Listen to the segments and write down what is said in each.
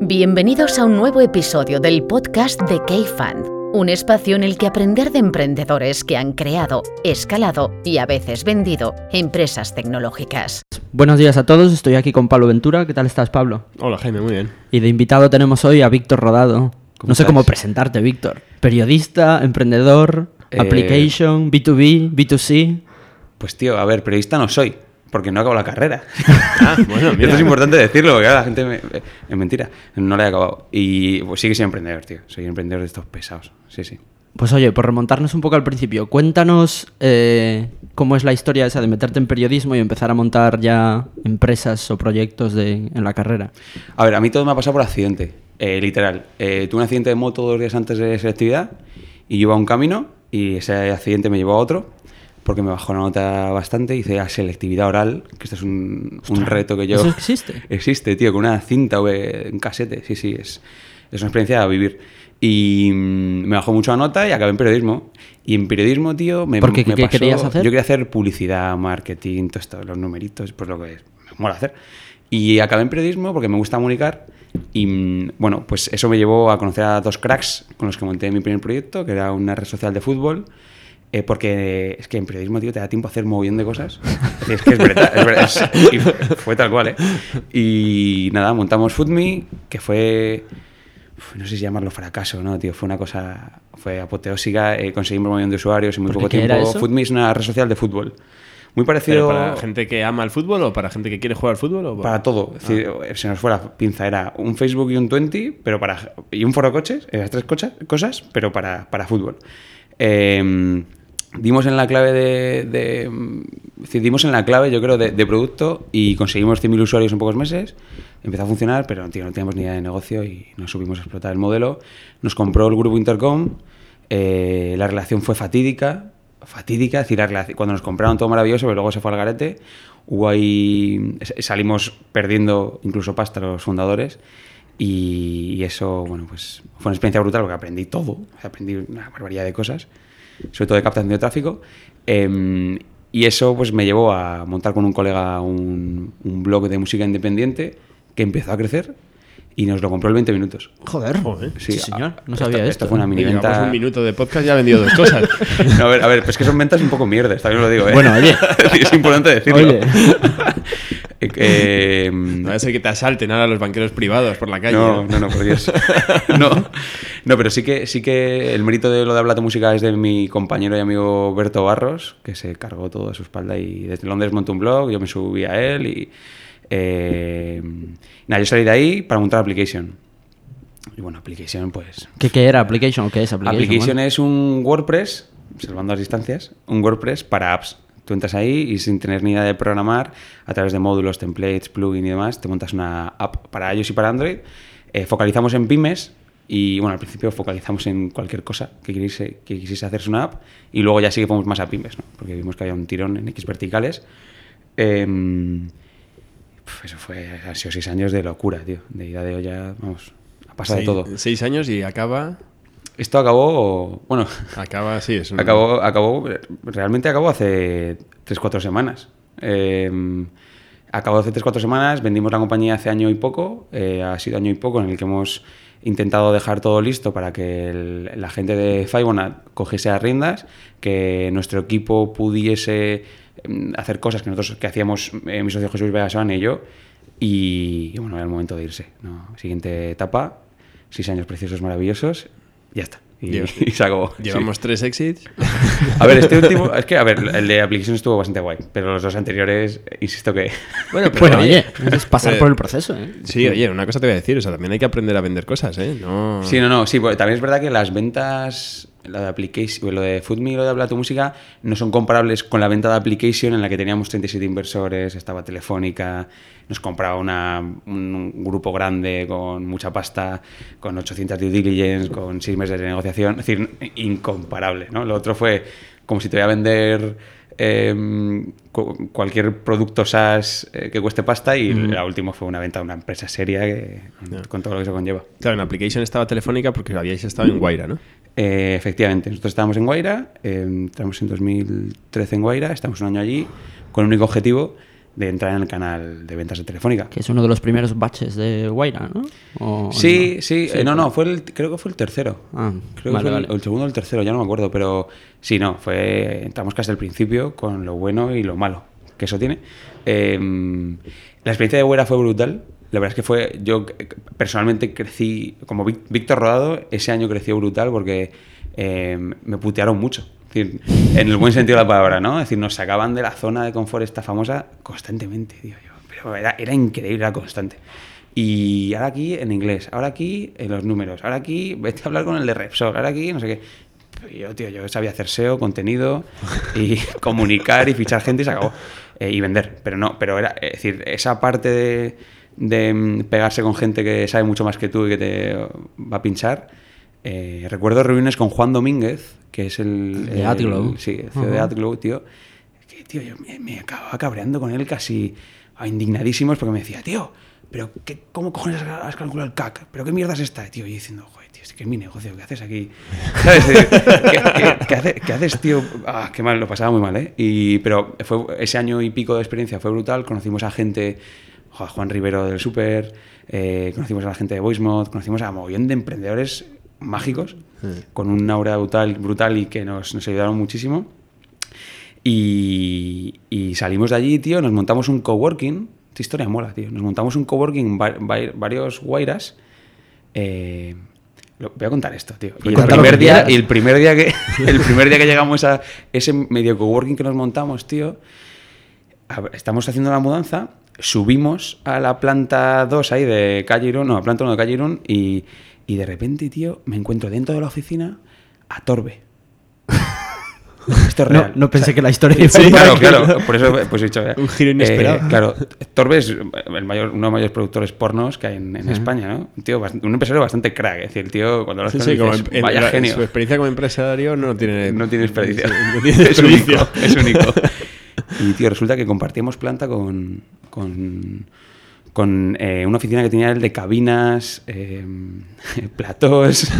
Bienvenidos a un nuevo episodio del podcast de K-Fund, un espacio en el que aprender de emprendedores que han creado, escalado y a veces vendido empresas tecnológicas. Buenos días a todos, estoy aquí con Pablo Ventura. ¿Qué tal estás, Pablo? Hola, Jaime, muy bien. Y de invitado tenemos hoy a Víctor Rodado. ¿Cómo No sé estás? cómo presentarte, Víctor. Periodista, emprendedor, Eh, application, B2B, B2C. Pues tío, a ver, periodista no soy, porque no acabo la carrera. Ah, bueno, mira. Esto es importante decirlo, porque la gente me... eh, Es mentira, no la he acabado. Y pues sí que soy emprendedor, tío. Soy emprendedor de estos pesados. Sí, sí. Pues oye, por remontarnos un poco al principio, cuéntanos eh, cómo es la historia esa de meterte en periodismo y empezar a montar ya empresas o proyectos de, en la carrera. A ver, a mí todo me ha pasado por accidente, eh, literal. Eh, tuve un accidente de moto dos días antes de selectividad y yo iba a un camino y ese accidente me llevó a otro porque me bajó la nota bastante. Hice la selectividad oral, que este es un, un reto que yo... ¿Eso existe? Existe, tío, con una cinta o en casete. Sí, sí, es, es una experiencia a vivir. Y mm, me bajó mucho la nota y acabé en periodismo. Y en periodismo, tío, me, ¿Por qué? me ¿Qué pasó- querías hacer? Yo quería hacer publicidad, marketing, todo esto, los numeritos, pues lo que me mola hacer. Y acabé en periodismo porque me gusta comunicar. Y mm, bueno, pues eso me llevó a conocer a dos cracks con los que monté mi primer proyecto, que era una red social de fútbol. Eh, porque es que en periodismo, tío, te da tiempo a hacer un mogollón de cosas. Es que es verdad, es verdad. es- y fue, fue tal cual, ¿eh? Y nada, montamos FoodMe, que fue. No sé si llamarlo fracaso, ¿no, tío? Fue una cosa. Fue apoteósica. eh, conseguimos un millón de usuarios en muy ¿Por poco tiempo. FoodMe es una red social de fútbol. Muy ¿Pero parecido. para gente que ama el fútbol o para gente que quiere jugar al fútbol? O Para todo. Es decir, se nos fue la pinza. Era un Facebook y un 20, pero para, y un foro coches, esas tres cocha- cosas, pero para, para fútbol. Eh, dimos en la clave de, de- decir, dimos en la clave, yo creo, de, de producto y conseguimos 100.000 usuarios en pocos meses. Empezó a funcionar, pero tío, no teníamos ni idea de negocio y no supimos explotar el modelo. Nos compró el grupo Intercom. eh, la relación fue fatídica, fatídica, es decir, cuando nos compraron todo maravilloso, pero luego se fue al garete. Hubo ahí, salimos perdiendo incluso pasta los fundadores y, y eso, bueno, pues fue una experiencia brutal porque aprendí todo, aprendí una barbaridad de cosas, sobre todo de captación de tráfico. em, y eso pues me llevó a montar con un colega un, un blog de música independiente que empezó a crecer y nos lo compró el 20 minutos. Joder, Joder. sí, Sí, señor, no esto- sabía esto esto. fue una ¿eh? mini Llevamos venta. un minuto de podcast y ha vendido dos cosas. No, a ver, a ver, pues que son ventas un poco mierdas, también lo digo. ¿eh? Bueno, oye. es importante decirlo. Oye. Eh, eh, No vaya a ser que te asalten ahora los banqueros privados por la calle. no, no, no, por Dios. No, no, pero sí que, sí que el mérito de lo de Hablate Música es de mi compañero y amigo Berto Barros, que se cargó todo a su espalda y desde Londres montó un blog, yo me subí a él y... eh, nada, yo salí de ahí para montar Application. Y bueno, Application pues... ¿Qué, qué era Application o qué es Application? Application Bueno. es un WordPress, salvando las distancias, un WordPress para apps. Tú entras ahí y sin tener ni idea de programar, a través de módulos, templates, plugin y demás, te montas una app para iOS y para Android. Eh, focalizamos en pymes y, bueno, al principio focalizamos en cualquier cosa que quisiese, que quisiese hacerse una app y luego ya sí que fuimos más a pymes, ¿no? porque vimos que había un tirón en X verticales. Pf, eso fue, han sido seis años de locura, tío. De ida de olla, vamos, ha pasado de Seis- todo. Seis años y acaba. Esto acabó, bueno, Acaba, sí, es un- Acabó, acabó, realmente acabó hace 3-4 semanas. Eh, acabó hace 3-4 semanas, vendimos la compañía hace año y poco, eh, ha sido año y poco en el que hemos intentado dejar todo listo para que el- la gente de Fibonacci cogiese las riendas, que nuestro equipo pudiese mm, hacer cosas que nosotros que hacíamos eh, mi socio Jesús Vegasán y yo, y, y bueno, era el momento de irse. ¿no? Siguiente etapa, seis años preciosos, maravillosos, ya está. Y, Lleva- y se acabó. Sí. Llevamos tres exits. A ver, este último, es que, a ver, el de Application estuvo bastante guay, pero los dos anteriores, eh, insisto que... Bueno, pero Bueno, oye, es pasar Pero- por el proceso, ¿eh? Sí, oye, una cosa te voy a decir, o sea, también hay que aprender a vender cosas, ¿eh? No... Sí, no, no, sí, porque también es verdad que las ventas, lo de Application, lo de FoodMe y lo de Habla tu Música, no son comparables con la venta de Application en la que teníamos 37 inversores, estaba Telefónica, nos compraba una, un, un grupo grande con mucha pasta, con 800 due diligence, con 6 meses de negociación, es decir, incomparable, ¿no? Lo otro fue como si te voy a vender eh, cu- cualquier producto SaaS eh, que cueste pasta y la última fue una venta de una empresa seria que, con todo lo que eso conlleva. Claro, en Application estaba Telefónica porque habíais estado en Guaira, ¿no? Eh, efectivamente, nosotros estábamos en Guaira, eh, entramos en 2013 en Guaira, estamos un año allí con el único objetivo de entrar en el canal de ventas de Telefónica. Que es uno de los primeros batches de Guaira, ¿no? ¿O- Sí, no? sí, eh, no, no, fue el, creo que fue el tercero. Ah, Creo vale, que fue el- vale. el, segundo o el tercero, ya no me acuerdo, pero sí, no, fue entramos casi al principio con lo bueno y lo malo que eso tiene. Eh, la experiencia de Huera fue brutal. La verdad es que fue, yo eh, personalmente crecí, como Víctor Rodado, ese año creció brutal porque eh, me putearon mucho. Decir, en el buen sentido de la palabra, ¿no? Es decir, nos sacaban de la zona de confort esta famosa constantemente, digo yo. Pero era, era increíble, era constante. Y ahora aquí en inglés, ahora aquí en los números, ahora aquí vete a hablar con el de Repsol, ahora aquí no sé qué. Yo, tío, yo sabía hacer SEO, contenido y comunicar y fichar gente y se acabó. Eh, y vender. Pero no, pero era, es decir, esa parte de, de, mm, pegarse con gente que sabe mucho más que tú y que te va a pinchar. eh, recuerdo reuniones con Juan Domínguez, que es el. De el- AdGlow. Sí, el CEO de AdGlow, tío. Que, tío, yo me, me acababa cabreando con él casi a indignadísimos porque me decía, tío, pero qué, ¿cómo cojones has calculado el CAC? ¿Pero qué mierda es esta? Tío, y diciendo, joder, tío, es que es mi negocio, ¿qué haces aquí? ¿Sabes? ¿Qué, qué- qué hace- qué haces, tío? Ah, qué mal, lo pasaba muy mal, ¿eh? Y, pero fue ese año y pico de experiencia fue brutal, conocimos a gente, a Juan Rivero del Super, eh, conocimos a la gente de VoiceMod, conocimos a mogollón de emprendedores mágicos, con un aura brutal, brutal y que nos, nos ayudaron muchísimo. Y, y salimos de allí, tío, nos montamos un coworking. Esta historia mola, tío. Nos montamos un coworking, va- va- varios guairas. Eh, lo- voy a contar esto, tío. Y el, primer día, y el primer día que el primer día que llegamos a ese medio coworking que nos montamos, tío, a estamos haciendo la mudanza, subimos a la planta 2 ahí de Calle Irún, no, a la planta 1 de Calle Irún, y, y de repente, tío, me encuentro dentro de la oficina a Torbe. Esto es real. no pensé O sea, que la historia iba Sí, claro, claro. Por eso pues he dicho. eh, Un giro inesperado. eh, claro, Torbe es el mayor, uno de los mayores productores pornos que hay en, en España, ¿no? Un tío, un empresario bastante crack. Es decir, el tío, cuando lo Sí, haces, sí, dices, en vaya genio. Su experiencia como empresario no tiene... No tiene. Sí, no tiene es único. Es único. Y, tío, resulta que compartíamos planta con, con, con eh, una oficina que tenía él de cabinas, eh, platós.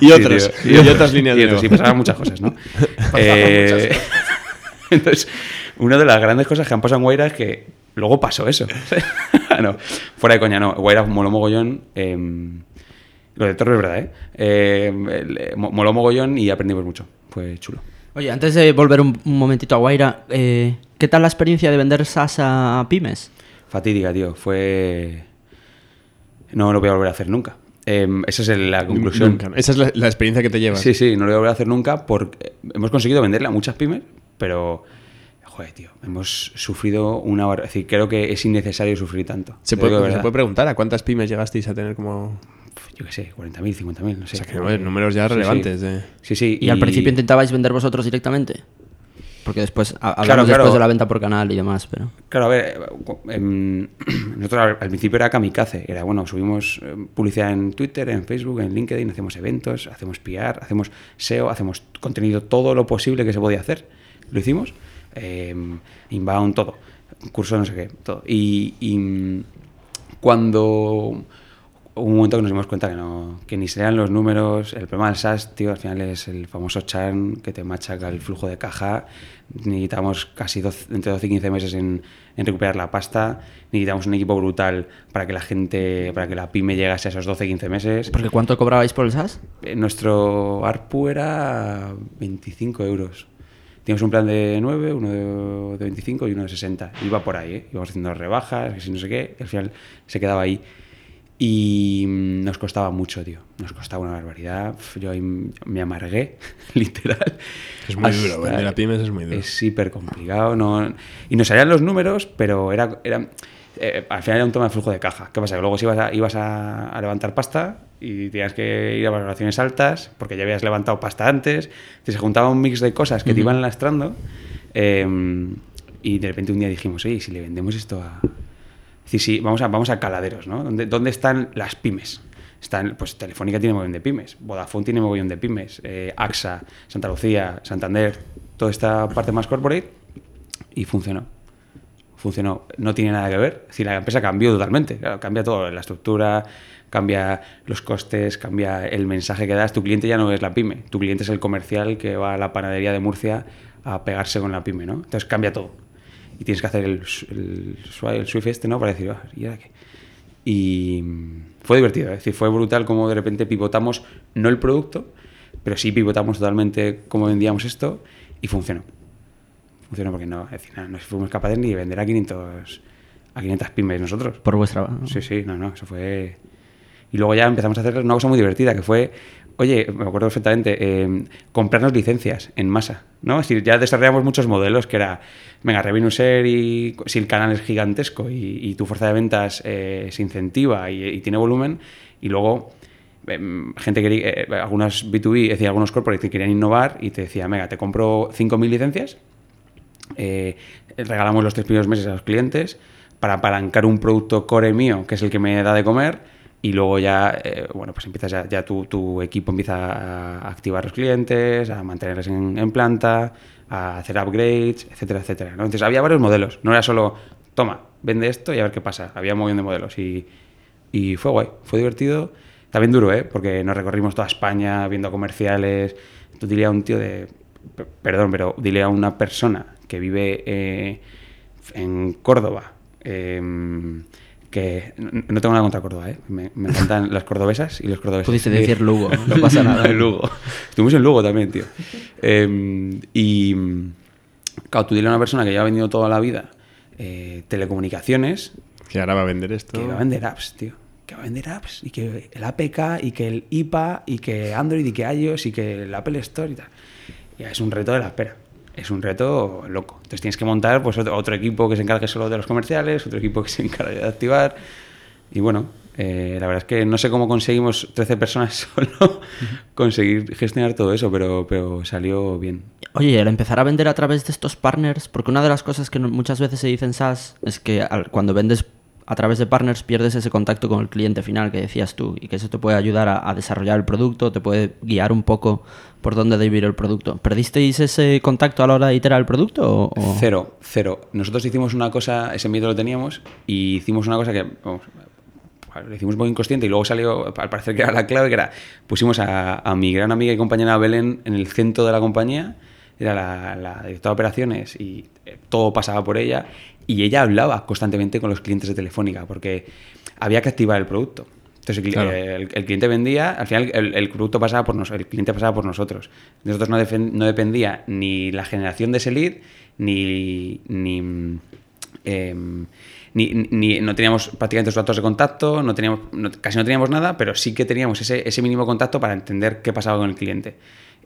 Y Sí, otros, tío. y otras líneas y de otros, negocio. pasaban muchas cosas, ¿no? Eh, entonces, una de las grandes cosas que han pasado en Guaira es que luego pasó eso. no, fuera de coña, no. Guaira moló mogollón. eh, lo de Torre es verdad, ¿eh? Eh, el- eh, mo- moló mogollón y aprendimos mucho. Fue chulo. Oye, antes de volver un, un momentito a Guaira, eh, ¿qué tal la experiencia de vender SaaS a pymes? Fatídica, tío. Fue. No lo voy a volver a hacer nunca. Eh, esa es la conclusión. Nunca. Esa es la, la experiencia que te llevas. Sí, sí, no lo voy a volver a hacer nunca porque hemos conseguido venderle a muchas pymes, pero. Joder, tío, hemos sufrido una hora. Es decir, creo que es innecesario sufrir tanto. Se puede, se preguntar a cuántas pymes llegasteis a tener como... Yo qué sé, 40.000, 50.000, no sé. O sea, que no, números ya Sí, sí. relevantes. de- Sí, sí. ¿Y, al principio intentabais vender vosotros directamente? Porque después, hablamos claro. después de la venta por canal y demás, pero... Claro, a ver, eh, em, nosotros al- principio era kamikaze, era bueno, subimos eh, publicidad en Twitter, en Facebook, en LinkedIn, hacemos eventos, hacemos PR, hacemos SEO, hacemos contenido, todo lo posible que se podía hacer. Lo hicimos, em, inbound, todo, curso, no sé qué, todo. Y, y, mm, cuando hubo un momento que nos dimos cuenta que no que ni serían los números el problema del SaaS tío al final es el famoso churn que te machaca el flujo de caja necesitamos casi 12 entre 12 y 15 meses en, en recuperar la pasta necesitamos un equipo brutal para que la gente para que la pyme llegase a esos 12 15 meses Porque ¿cuánto cobrabais por el SaaS? Eh, nuestro ARPU era 25 euros Teníamos un plan de 9, uno de, de 25 y uno de 60. Iba por ahí, ¿eh? Íbamos haciendo rebajas, que si no sé qué, y al final se quedaba ahí. Y mm, nos costaba mucho, tío. Nos costaba una barbaridad. Yo ahí me amargué, literal. Es muy Hasta- duro, vender a pymes es muy duro. Es hiper complicado. No... Y nos salían los números, pero era, era eh, al final era un tema de flujo de caja. ¿Qué pasa? Que luego si ibas a, ibas a, a levantar pasta y tenías que ir a valoraciones altas porque ya habías levantado pasta antes, te se juntaba un mix de cosas que te iban lastrando eh, y de repente un día dijimos, oye, ¿y si le vendemos esto a... Sí, vamos a, vamos a caladeros, ¿no? ¿Dónde, dónde están las pymes? Están, pues Telefónica tiene mogollón de pymes, Vodafone tiene mogollón de pymes, eh, AXA, Santa Lucía, Santander, toda esta parte más corporate y funcionó. Funcionó. No tiene nada que ver. Decir, la empresa cambió totalmente. Cambia todo. La estructura, cambia los costes, cambia el mensaje que das. Tu cliente ya no es la pyme. Tu cliente es el comercial que va a la panadería de Murcia a pegarse con la pyme, ¿no? Entonces cambia todo. Y tienes que hacer el, el, Swift este, ¿no? Para decir, "Ah, ¿y ahora qué? Y fue divertido, es decir, fue brutal como de repente pivotamos, no el producto, pero sí pivotamos totalmente cómo vendíamos esto y funcionó. Funcionó porque no, es decir, no, no fuimos capaces ni de vender a 500, a 500 pymes nosotros. Por vuestra... Sí, sí, no, no, eso fue... Y luego ya empezamos a hacer una cosa muy divertida, que fue, oye, me acuerdo perfectamente, eh, comprarnos licencias en masa, ¿no? Es decir, ya desarrollamos muchos modelos, que era, venga, revenue share y si el canal es gigantesco y, tu fuerza de ventas eh, se incentiva y, tiene volumen, y luego em, gente quería, eh, algunas B2B, es algunos corporates que querían innovar y te decía, venga, te compro 5.000 licencias, eh, regalamos los tres primeros meses a los clientes para apalancar un producto core mío, que es el que me da de comer, y luego ya, eh, bueno, pues empiezas ya, tu, equipo empieza a activar los clientes, a mantenerlos en, planta, a hacer upgrades, etcétera, etcétera. Entonces había varios modelos, no era solo, toma, vende esto y a ver qué pasa. Había un montón de modelos y, y fue guay, fue divertido. También duro, ¿eh? Porque nos recorrimos toda España viendo comerciales. Tú dile a un tío de... Perdón, pero dile a una persona que vive eh, en Córdoba, em, que no, tengo nada contra Córdoba, ¿eh? Me, me encantan las cordobesas y los cordobeses. Pudiste decir Lugo, no pasa nada. En Lugo. Estuvimos en Lugo también, tío. Em, y, claro, tú dile a una persona que lleva vendido toda la vida eh, telecomunicaciones, Que ahora va a vender esto. que va a vender apps, tío. Que va a vender apps. Y que el APK, y que el IPA, y que Android, y que iOS, y que el Apple Store y tal. Ya, es un reto de la espera. Es un reto loco. Entonces tienes que montar pues, otro, equipo que se encargue solo de los comerciales, otro equipo que se encargue de activar. Y bueno, eh, la verdad es que no sé cómo conseguimos 13 personas solo conseguir gestionar todo eso, pero, pero salió bien. Oye, y al empezar a vender a través de estos partners, porque una de las cosas que muchas veces se dice en SaaS es que cuando vendes a través de partners pierdes ese contacto con el cliente final que decías tú y que eso te puede ayudar a, desarrollar el producto, te puede guiar un poco por dónde debe ir el producto. ¿Perdisteis ese contacto a la hora de iterar el producto? O, o- Cero, cero. Nosotros hicimos una cosa, ese miedo lo teníamos, y hicimos una cosa que vamos, lo hicimos muy inconsciente y luego salió, al parecer que era la clave, que era, pusimos a, mi gran amiga y compañera Belén en el centro de la compañía, era la, la directora de operaciones y eh, todo pasaba por ella, y ella hablaba constantemente con los clientes de Telefónica, porque había que activar el producto. Entonces el, Claro. eh, el- el cliente vendía, al final el, el producto pasaba por nosotros, el cliente pasaba por nosotros. Nosotros no, defen- no dependía ni la generación de ese lead, ni, ni, em, ni, ni- no teníamos prácticamente los datos de contacto, no teníamos, no- casi no teníamos nada, pero sí que teníamos ese, ese mínimo contacto para entender qué pasaba con el cliente.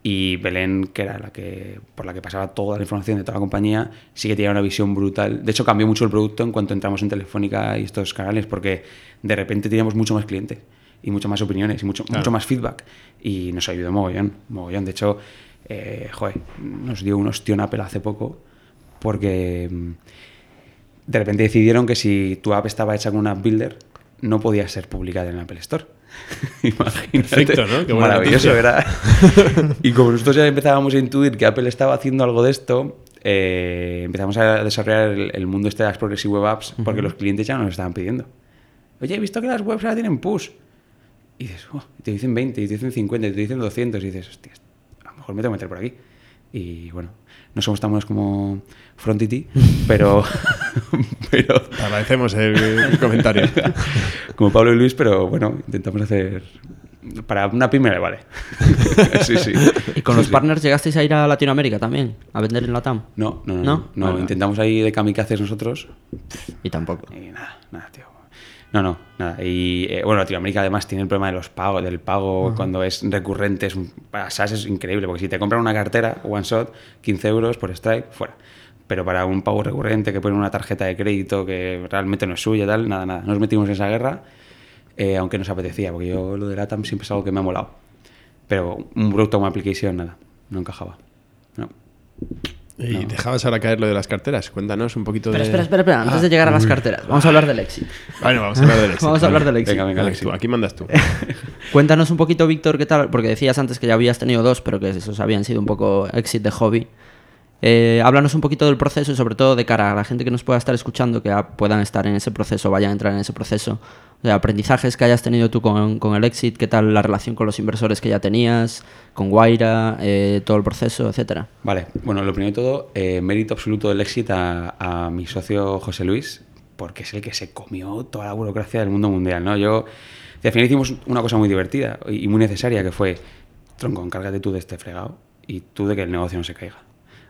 Y Belén, que era la que por la que pasaba toda la información de toda la compañía, sí que tenía una visión brutal. De hecho, cambió mucho el producto en cuanto entramos en Telefónica y estos canales, porque de repente teníamos mucho más clientes y mucho más opiniones y mucho, mucho más feedback. Y nos ayudó mogollón, mogollón. De hecho, eh, joder, nos dio un ostión Apple hace poco, porque mm, de repente decidieron que si tu app estaba hecha con una app builder, no podía ser publicada en el Apple Store. Imagínate. Perfecto, ¿no? Qué Maravilloso era. y como nosotros ya empezábamos a intuir que Apple estaba haciendo algo de esto, eh, empezamos a desarrollar el, el mundo este de las Progressive Web Apps porque los clientes ya nos estaban pidiendo. Oye, he visto que las webs ahora tienen push. Y dices, "Oh", y te dicen 20, y te dicen 50, y te dicen 200, y dices, hostia, a lo mejor me tengo que meter por aquí. Y bueno, no somos tan buenos como Frontity, pero, pero agradecemos el, el comentario. como Pablo y Luis, pero bueno, intentamos hacer... Para una pyme le vale. sí, sí. ¿Y con Sí, los sí. partners llegasteis a ir a Latinoamérica también? ¿A vender en Latam? No, no, no. ¿No? no, Vale, intentamos ahí de kamikazes nosotros Y tampoco. y nada, nada, tío. No, no, nada. Y eh, bueno, Latinoamérica además tiene el problema de los pagos, del pago cuando es recurrente. Es un, para SaaS es increíble, porque si te compran una cartera, one shot, 15 euros por strike, fuera. Pero para un pago recurrente que pone una tarjeta de crédito que realmente no es suya, tal, nada, nada. Nos metimos en esa guerra, eh, aunque nos apetecía, porque yo lo de LATAM siempre es algo que me ha molado. Pero un producto como application, nada, no encajaba. No. Y dejabas ahora caer lo de las carteras. Cuéntanos un poquito Espera, de... espera, espera, espera. Antes de llegar a las carteras, vamos a hablar del éxito. Bueno, vamos a hablar del éxito. Vamos a hablar del éxito. Venga, venga, Alexis. tú, aquí mandas tú. Cuéntanos un poquito, Víctor, qué tal, porque decías antes que ya habías tenido dos, pero que esos habían sido un poco exit de hobby. Eh, háblanos un poquito del proceso y sobre todo de cara a la gente que nos pueda estar escuchando, que puedan estar en ese proceso, vayan a entrar en ese proceso. Sea, aprendizajes que hayas tenido tú con, el exit, qué tal la relación con los inversores que ya tenías, con Guaira, eh, todo el proceso, etcétera. Vale, bueno, lo primero de todo, eh, mérito absoluto del éxito a, mi socio José Luis, porque es el que se comió toda la burocracia del mundo mundial, ¿no? Yo, al final hicimos una cosa muy divertida y muy necesaria, que fue, tronco, encárgate tú de este fregado y tú de que el negocio no se caiga.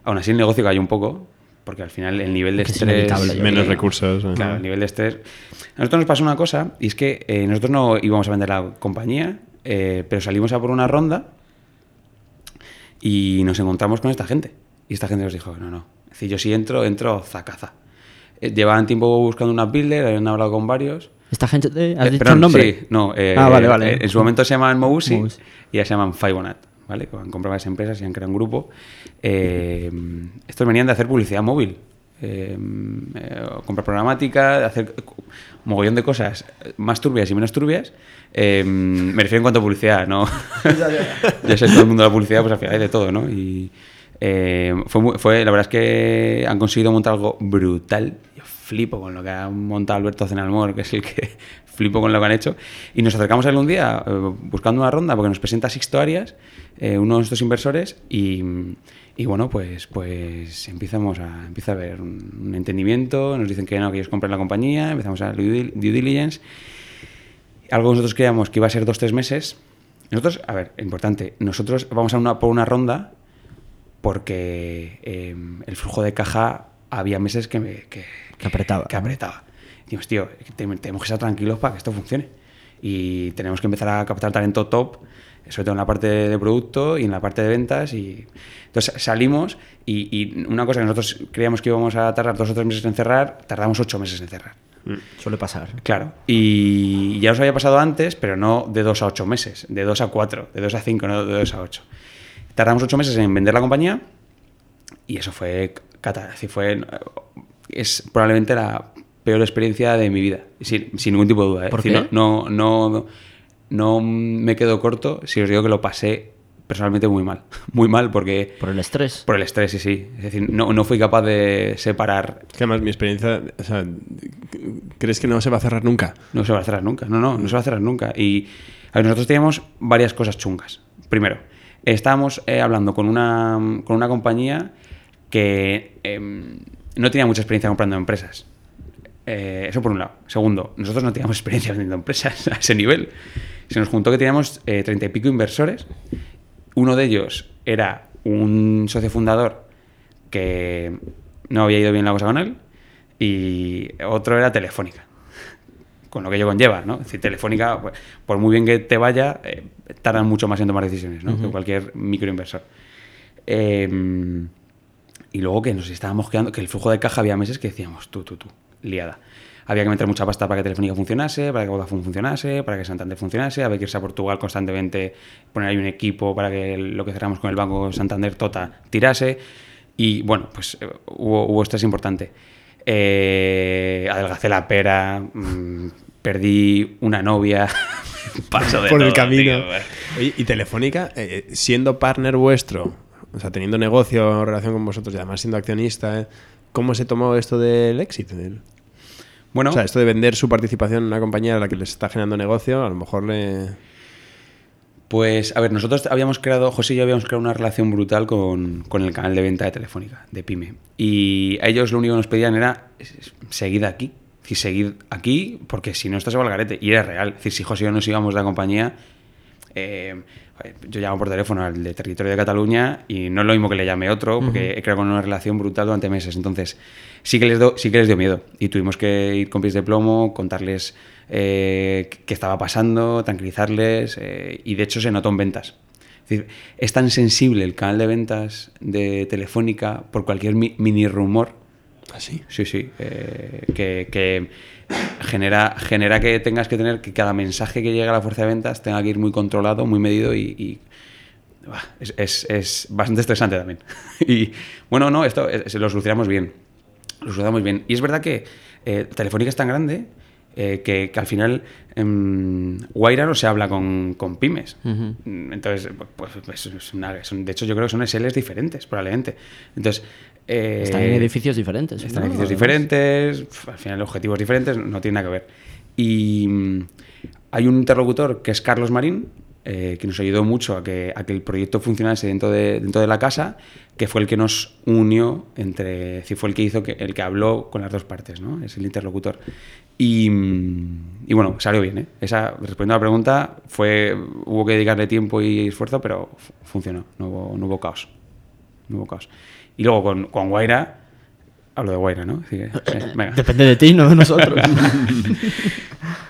Aún así el negocio cayó un poco, porque al final el nivel de Que es estrés... inevitable, yo Menos recursos. ¿eh? Claro, el nivel de estrés. A nosotros nos pasó una cosa, y es que eh, nosotros no íbamos a vender la compañía, eh, pero salimos a por una ronda y nos encontramos con esta gente. Y esta gente nos dijo, no, no. Es decir, yo si entro, entro zacaza. Eh, llevaban tiempo buscando una builder, habían hablado con varios. ¿Esta gente te has Eh, dicho perdón, el nombre? Sí, no. eh, Ah, vale, vale. eh, En su momento se llamaban Mousi y ya se llaman Fibonat, ¿vale? Que han comprado varias empresas y han creado un grupo. Eh, estos venían de hacer publicidad móvil. eh, eh, compra programática, de hacer un mogollón de cosas más turbias y menos turbias. Eh, me refiero en cuanto a publicidad, ¿no? ya sé, todo el mundo de la publicidad, pues al final hay de todo, ¿no? Y eh, fue, muy- fue, la verdad es que han conseguido montar algo brutal. Flipo con lo que ha montado Alberto Zenalmor, que es el que flipo con lo que han hecho. Y nos acercamos a él un día eh, buscando una ronda, porque nos presenta Sixto Arias, eh, uno de nuestros inversores, y, bueno, pues, pues empezamos a, empieza a haber un, un entendimiento, nos dicen que no, que ellos compran la compañía, empezamos a due, due diligence. Algo que nosotros creíamos que iba a ser dos, tres meses. Nosotros, a ver, importante, nosotros vamos a una, por una ronda porque eh, el flujo de caja había meses que, me, que, Que apretaba, Que apretaba. Dijimos, tío, te- tenemos que estar tranquilos para que esto funcione. Y tenemos que empezar a captar talento top, sobre todo en la parte de producto y en la parte de ventas. Y... Entonces salimos y, y una cosa que nosotros creíamos que íbamos a tardar dos o tres meses en cerrar, tardamos ocho meses en cerrar. Suele pasar. Claro. Y ya nos había pasado antes, pero no de dos a ocho meses, de dos a cuatro, de dos a cinco, no de dos a ocho. Tardamos ocho meses en vender la compañía y eso fue decir, fue, es probablemente la peor experiencia de mi vida, sin, sin ningún tipo de duda. ¿eh? ¿Por decir, qué? No, no, no, no me quedo corto si os digo que lo pasé personalmente muy mal. Muy mal porque... Por el estrés. Por el estrés, sí, sí. Es decir, no, no fui capaz de separar Es que además mi experiencia, o sea, ¿crees que no se va a cerrar nunca? No se va a cerrar nunca, no, no, no se va a cerrar nunca. Y a ver, nosotros teníamos varias cosas chungas. Primero, estábamos eh, hablando con una, con una compañía que em, no tenía mucha experiencia comprando empresas. Eh, eso por un lado. Segundo, nosotros no teníamos experiencia vendiendo empresas a ese nivel. Se nos juntó que teníamos eh, treinta y pico inversores. Uno de ellos era un socio fundador que no había ido bien la cosa con él y otro era Telefónica con lo que ello conlleva, ¿no? Es decir, Telefónica, pues, por muy bien que te vaya, eh, tardan mucho más en tomar decisiones, ¿no? Que cualquier microinversor. Eh, y luego que nos estábamos quedando, que el flujo de caja había meses que decíamos, tú, tú, tú, liada. Había que meter mucha pasta para que Telefónica funcionase, para que Vodafone funcionase, para que Santander funcionase, había que irse a Portugal constantemente, poner ahí un equipo para que lo que cerramos con el banco Santander Tota tirase. Y bueno, pues eh, hubo, hubo estrés importante. Eh, adelgacé la pera, mm, perdí una novia, paso de Por el camino. tío. Oye, y Telefónica, eh, siendo partner vuestro, o sea, teniendo negocio en relación con vosotros y además siendo accionista, eh, ¿cómo se tomó esto del éxito? Del- Bueno, O sea, esto de vender su participación en una compañía a la que les está generando negocio, a lo mejor le... Pues, a ver, nosotros habíamos creado, José y yo habíamos creado una relación brutal con, con el canal de venta de Telefónica, de Pyme. Y a ellos lo único que nos pedían era "Es- seguid aquí. Decir, seguid aquí, porque si no, esto se va al garete. Y era real. Es decir, si José y yo nos íbamos de la compañía, eh, yo llamo por teléfono al de territorio de Cataluña y no es lo mismo que le llame otro, porque he creado una relación brutal durante meses. Entonces, sí que les, do- sí que les dio miedo. Y tuvimos que ir con pies de plomo, contarles eh, qué estaba pasando, tranquilizarles. eh, y de hecho, se notó en ventas. Es decir, es tan sensible el canal de ventas de Telefónica por cualquier mi- mini rumor ¿Así? Sí, sí. eh, que que genera, genera que tengas que tener que cada mensaje que llega a la fuerza de ventas tenga que ir muy controlado, muy medido y. es, es- es bastante estresante también. y bueno, no, esto eh, se lo solucionamos bien. Lo solucionamos bien. Y es verdad que eh, Telefónica es tan grande eh, que, que al final em, Guaira no se habla con, con pymes. Entonces, pues, pues, es una- son- de hecho, yo creo que son SLs diferentes, probablemente. Entonces. Eh, Están en edificios diferentes. están en edificios diferentes, al final objetivos diferentes, no tiene nada que ver. Y mm, hay un interlocutor que es Carlos Marín, eh, que nos ayudó mucho a que, a que el proyecto funcionase dentro de, dentro de la casa, que fue el que nos unió entre, es fue el que hizo que, el que habló con las dos partes, ¿no? Es el interlocutor. Y, mm, y bueno, salió bien, ¿eh? Esa, respondiendo a la pregunta, fue, hubo que dedicarle tiempo y esfuerzo, pero fu- funcionó, no hubo, no hubo caos. No hubo caos. Y luego con, con Guaira, hablo de Guaira, ¿no? Que, venga. Depende de ti, no de nosotros.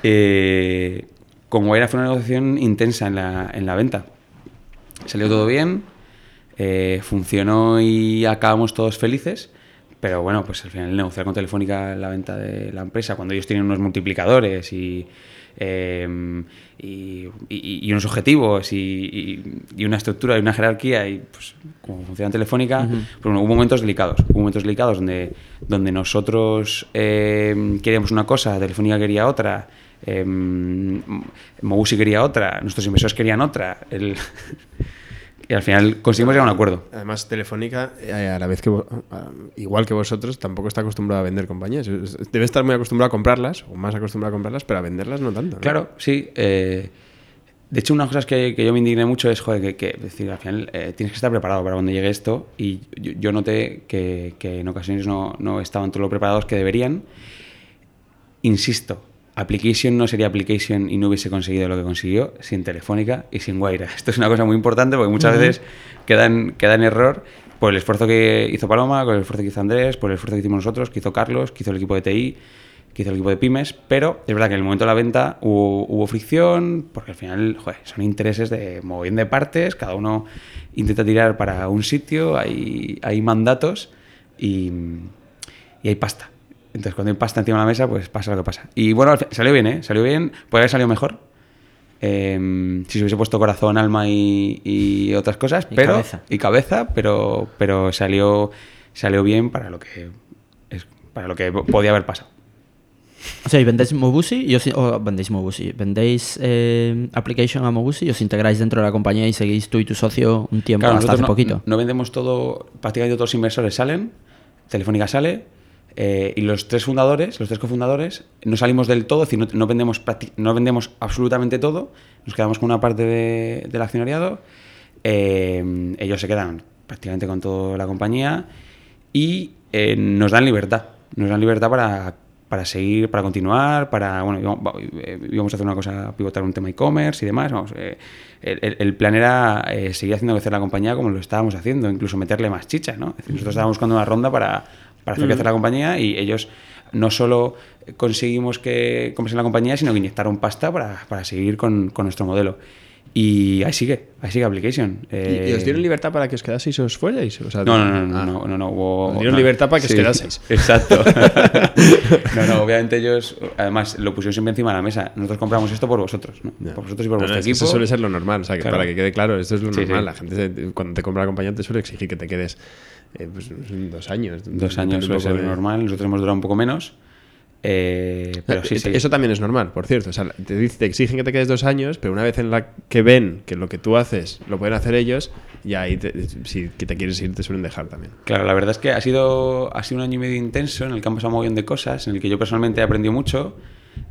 Eh, con Guaira fue una negociación intensa en la, en la venta. Salió todo bien, eh, funcionó y acabamos todos felices. Pero bueno, pues al final negociar con Telefónica la venta de la empresa, cuando ellos tienen unos multiplicadores y, eh, y, y- y unos objetivos y, una estructura y una jerarquía y pues como funciona Telefónica, pues bueno, hubo momentos delicados. Hubo momentos delicados donde, donde nosotros eh, queríamos una cosa, Telefónica quería otra, eh, Mobusi quería otra, nuestros inversores querían otra. el- y al final conseguimos llegar a un acuerdo. Además, Telefónica, eh, a la vez que, igual que vosotros, tampoco está acostumbrado a vender compañías. Debe estar muy acostumbrado a comprarlas, o más acostumbrado a comprarlas, pero a venderlas no tanto. ¿no? Claro, sí. eh, de hecho, una de las cosas que, que yo me indigné mucho es, joder, que, que es decir, al final eh, tienes que estar preparado para cuando llegue esto. Y yo, yo noté que, que en ocasiones no, no estaban todo lo preparados que deberían. Insisto, Application no sería Application y no hubiese conseguido lo que consiguió sin Telefónica y sin Guaira. Esto es una cosa muy importante porque muchas veces queda en, queda en error por el esfuerzo que hizo Paloma, por el esfuerzo que hizo Andrés, por el esfuerzo que hicimos nosotros, que hizo Carlos, que hizo el equipo de TI, que hizo el equipo de pymes, pero es verdad que en el momento de la venta hubo, hubo fricción, porque al final joder, son intereses de mogollón de partes, cada uno intenta tirar para un sitio, hay, hay mandatos y, y hay pasta. Entonces, cuando hay pasta encima de la mesa, pues pasa lo que pasa. Y bueno, salió bien, ¿eh? Salió bien, puede haber salido mejor. Eh, si se hubiese puesto corazón, alma y, y otras cosas, Y pero cabeza. y cabeza, pero pero salió salió bien para lo que es, para lo que podía haber pasado. O sea, ¿y vendéis Mobusi y os, o vendéis Mobusi? ¿Vendéis eh, application a Mobusi y os integráis dentro de la compañía y seguís tú y tu socio un tiempo Claro, hasta hace no, poquito? no vendemos todo, prácticamente todos los inversores salen, Telefónica sale, eh, y los tres fundadores, los tres cofundadores, no salimos del todo, es decir, no, no vendemos, no vendemos absolutamente todo, nos quedamos con una parte de- del accionariado, eh, ellos se quedan prácticamente con toda la compañía y eh, nos dan libertad, nos dan libertad para, para seguir, para continuar, para, bueno, íbamos, eh, íbamos a hacer una cosa, pivotar un tema e-commerce y demás, vamos, eh, el- el plan era eh, seguir haciendo crecer la compañía como lo estábamos haciendo, incluso meterle más chicha, ¿no? Es decir, nosotros estábamos buscando una ronda para, para hacer crecer la compañía y ellos no solo conseguimos que comerse la compañía, sino que inyectaron pasta para, para seguir con, con nuestro modelo. Y ahí sigue, ahí sigue Application. ¿Y, Eh, y os dieron libertad para que os quedaseis o os fuerais? O sea, no, no, no, no, ah. no, no, no, hubo- Os dieron no. libertad para que os Sí, quedaseis. Exacto. no, no, obviamente ellos, además, lo pusieron siempre encima de la mesa. Nosotros compramos esto por vosotros, ¿no? Ya. Por vosotros y por vuestro equipo. Eso suele ser lo normal. O sea, que Claro. para que quede claro, esto es lo normal. sí. La gente, cuando te compra la compañía, te suele exigir que te quedes eh, pues, dos años. Dos años suele ser de- normal. Nosotros hemos durado un poco menos. eh, pero sí, sí. Eso también es normal, por cierto. O sea, te, exigen que te quedes dos años, pero una vez en la que ven que lo que tú haces lo pueden hacer ellos, ya ahí, te- si te quieres ir, te suelen dejar también. Claro, la verdad es que ha sido, ha sido un año y medio intenso en el que han pasado un montón de cosas, en el que yo personalmente he aprendido mucho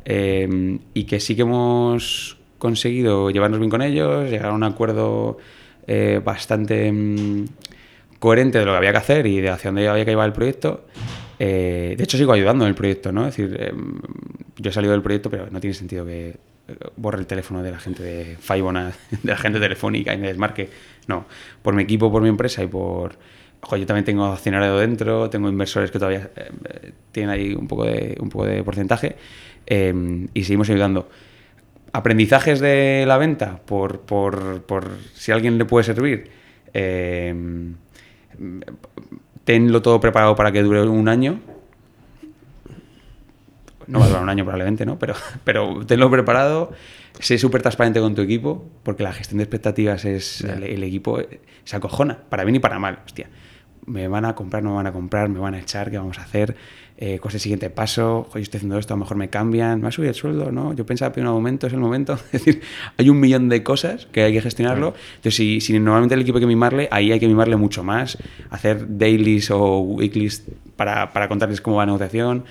eh, y que sí que hemos conseguido llevarnos bien con ellos, llegar a un acuerdo eh, bastante mm, coherente de lo que había que hacer y de hacia dónde había que llevar el proyecto. Eh, de hecho, sigo ayudando en el proyecto, ¿no? Es decir, eh, yo he salido del proyecto, pero no tiene sentido que eh, borre el teléfono de la gente de Faibona, de la gente telefónica y me desmarque. No, por mi equipo, por mi empresa y por... Ojo, yo también tengo accionario dentro, tengo inversores que todavía eh, eh, tienen ahí un poco de, un poco de porcentaje eh, y seguimos ayudando. Aprendizajes de la venta, por, por, por si a alguien le puede servir. eh, tenlo todo preparado para que dure un año. No va a durar un año probablemente, ¿no? Pero, pero tenlo preparado, sé súper transparente con tu equipo, porque la gestión de expectativas es... El, el equipo se acojona, para bien y para mal, hostia. Me van a comprar, no me van a comprar, me van a echar, ¿qué vamos a hacer? Eh, ¿Cuál es el siguiente paso? Oye, estoy haciendo esto, a lo mejor me cambian, me va a subir el sueldo, ¿no? Yo pensaba que en un momento es el momento. Es decir, hay un millón de cosas que hay que gestionarlo. Entonces, si, si normalmente el equipo hay que mimarle, ahí hay que mimarle mucho más. Hacer dailies o weeklies para, para contarles cómo va la negociación.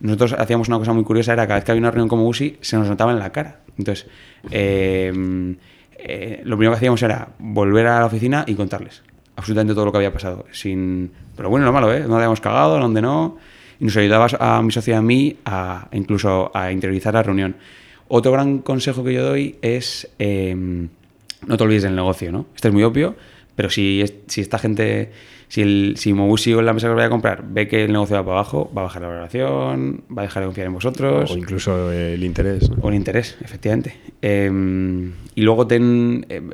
nosotros hacíamos una cosa muy curiosa, era cada vez que había una reunión como USI, se nos notaba en la cara. Entonces, eh, eh, lo primero que hacíamos era volver a la oficina y contarles absolutamente todo lo que había pasado. Sin, pero bueno, lo malo, ¿eh? No habíamos cagado, donde no. Y nos ayudaba a mi socia y a mí a incluso a interiorizar la reunión. Otro gran consejo que yo doy es em, no te olvides del negocio, ¿no? Esto es muy obvio, pero si, si esta gente, si, el, si Mobusi o la empresa que os vaya a comprar ve que el negocio va para abajo, va a bajar la valoración, va a dejar de confiar en vosotros. O incluso el interés. O el interés, efectivamente. Em, y luego ten em,